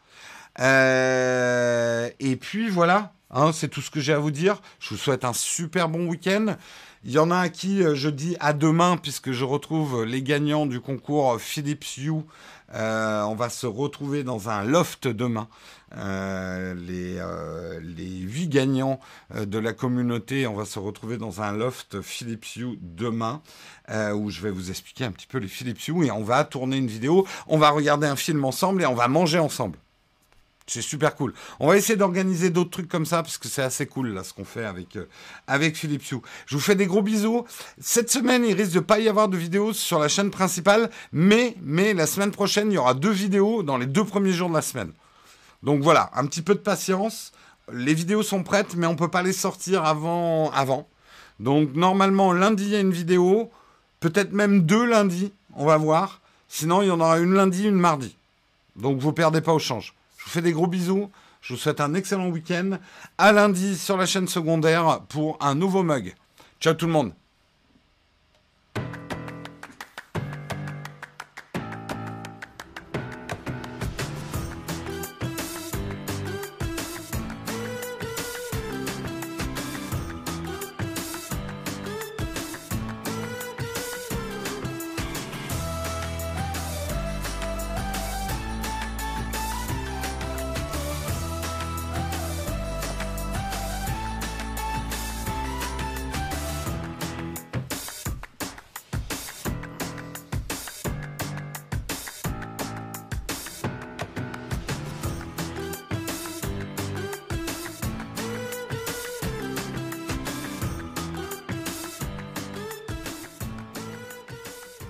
Euh, et puis voilà, hein, c'est tout ce que j'ai à vous dire. Je vous souhaite un super bon week-end. Il y en a à qui euh, je dis à demain, puisque je retrouve les gagnants du concours Philips You. Euh, on va se retrouver dans un loft demain. Euh, les, les huit gagnants de la communauté, on va se retrouver dans un loft Philips You demain, où je vais vous expliquer un petit peu les Philips You et on va tourner une vidéo, on va regarder un film ensemble et on va manger ensemble. C'est super cool. On va essayer d'organiser d'autres trucs comme ça parce que c'est assez cool là ce qu'on fait avec euh, Philippe Hue. Je vous fais des gros bisous. Cette semaine, il risque de pas y avoir de vidéos sur la chaîne principale, mais mais la semaine prochaine, il y aura deux vidéos dans les deux premiers jours de la semaine. Donc voilà, un petit peu de patience. Les vidéos sont prêtes, mais on peut pas les sortir avant avant. Donc normalement lundi il y a une vidéo, peut-être même deux lundis, on va voir. Sinon il y en aura une lundi, une mardi. Donc vous perdez pas au change. Je vous fais des gros bisous. Je vous souhaite un excellent week-end. À lundi sur la chaîne secondaire pour un nouveau mug. Ciao tout le monde.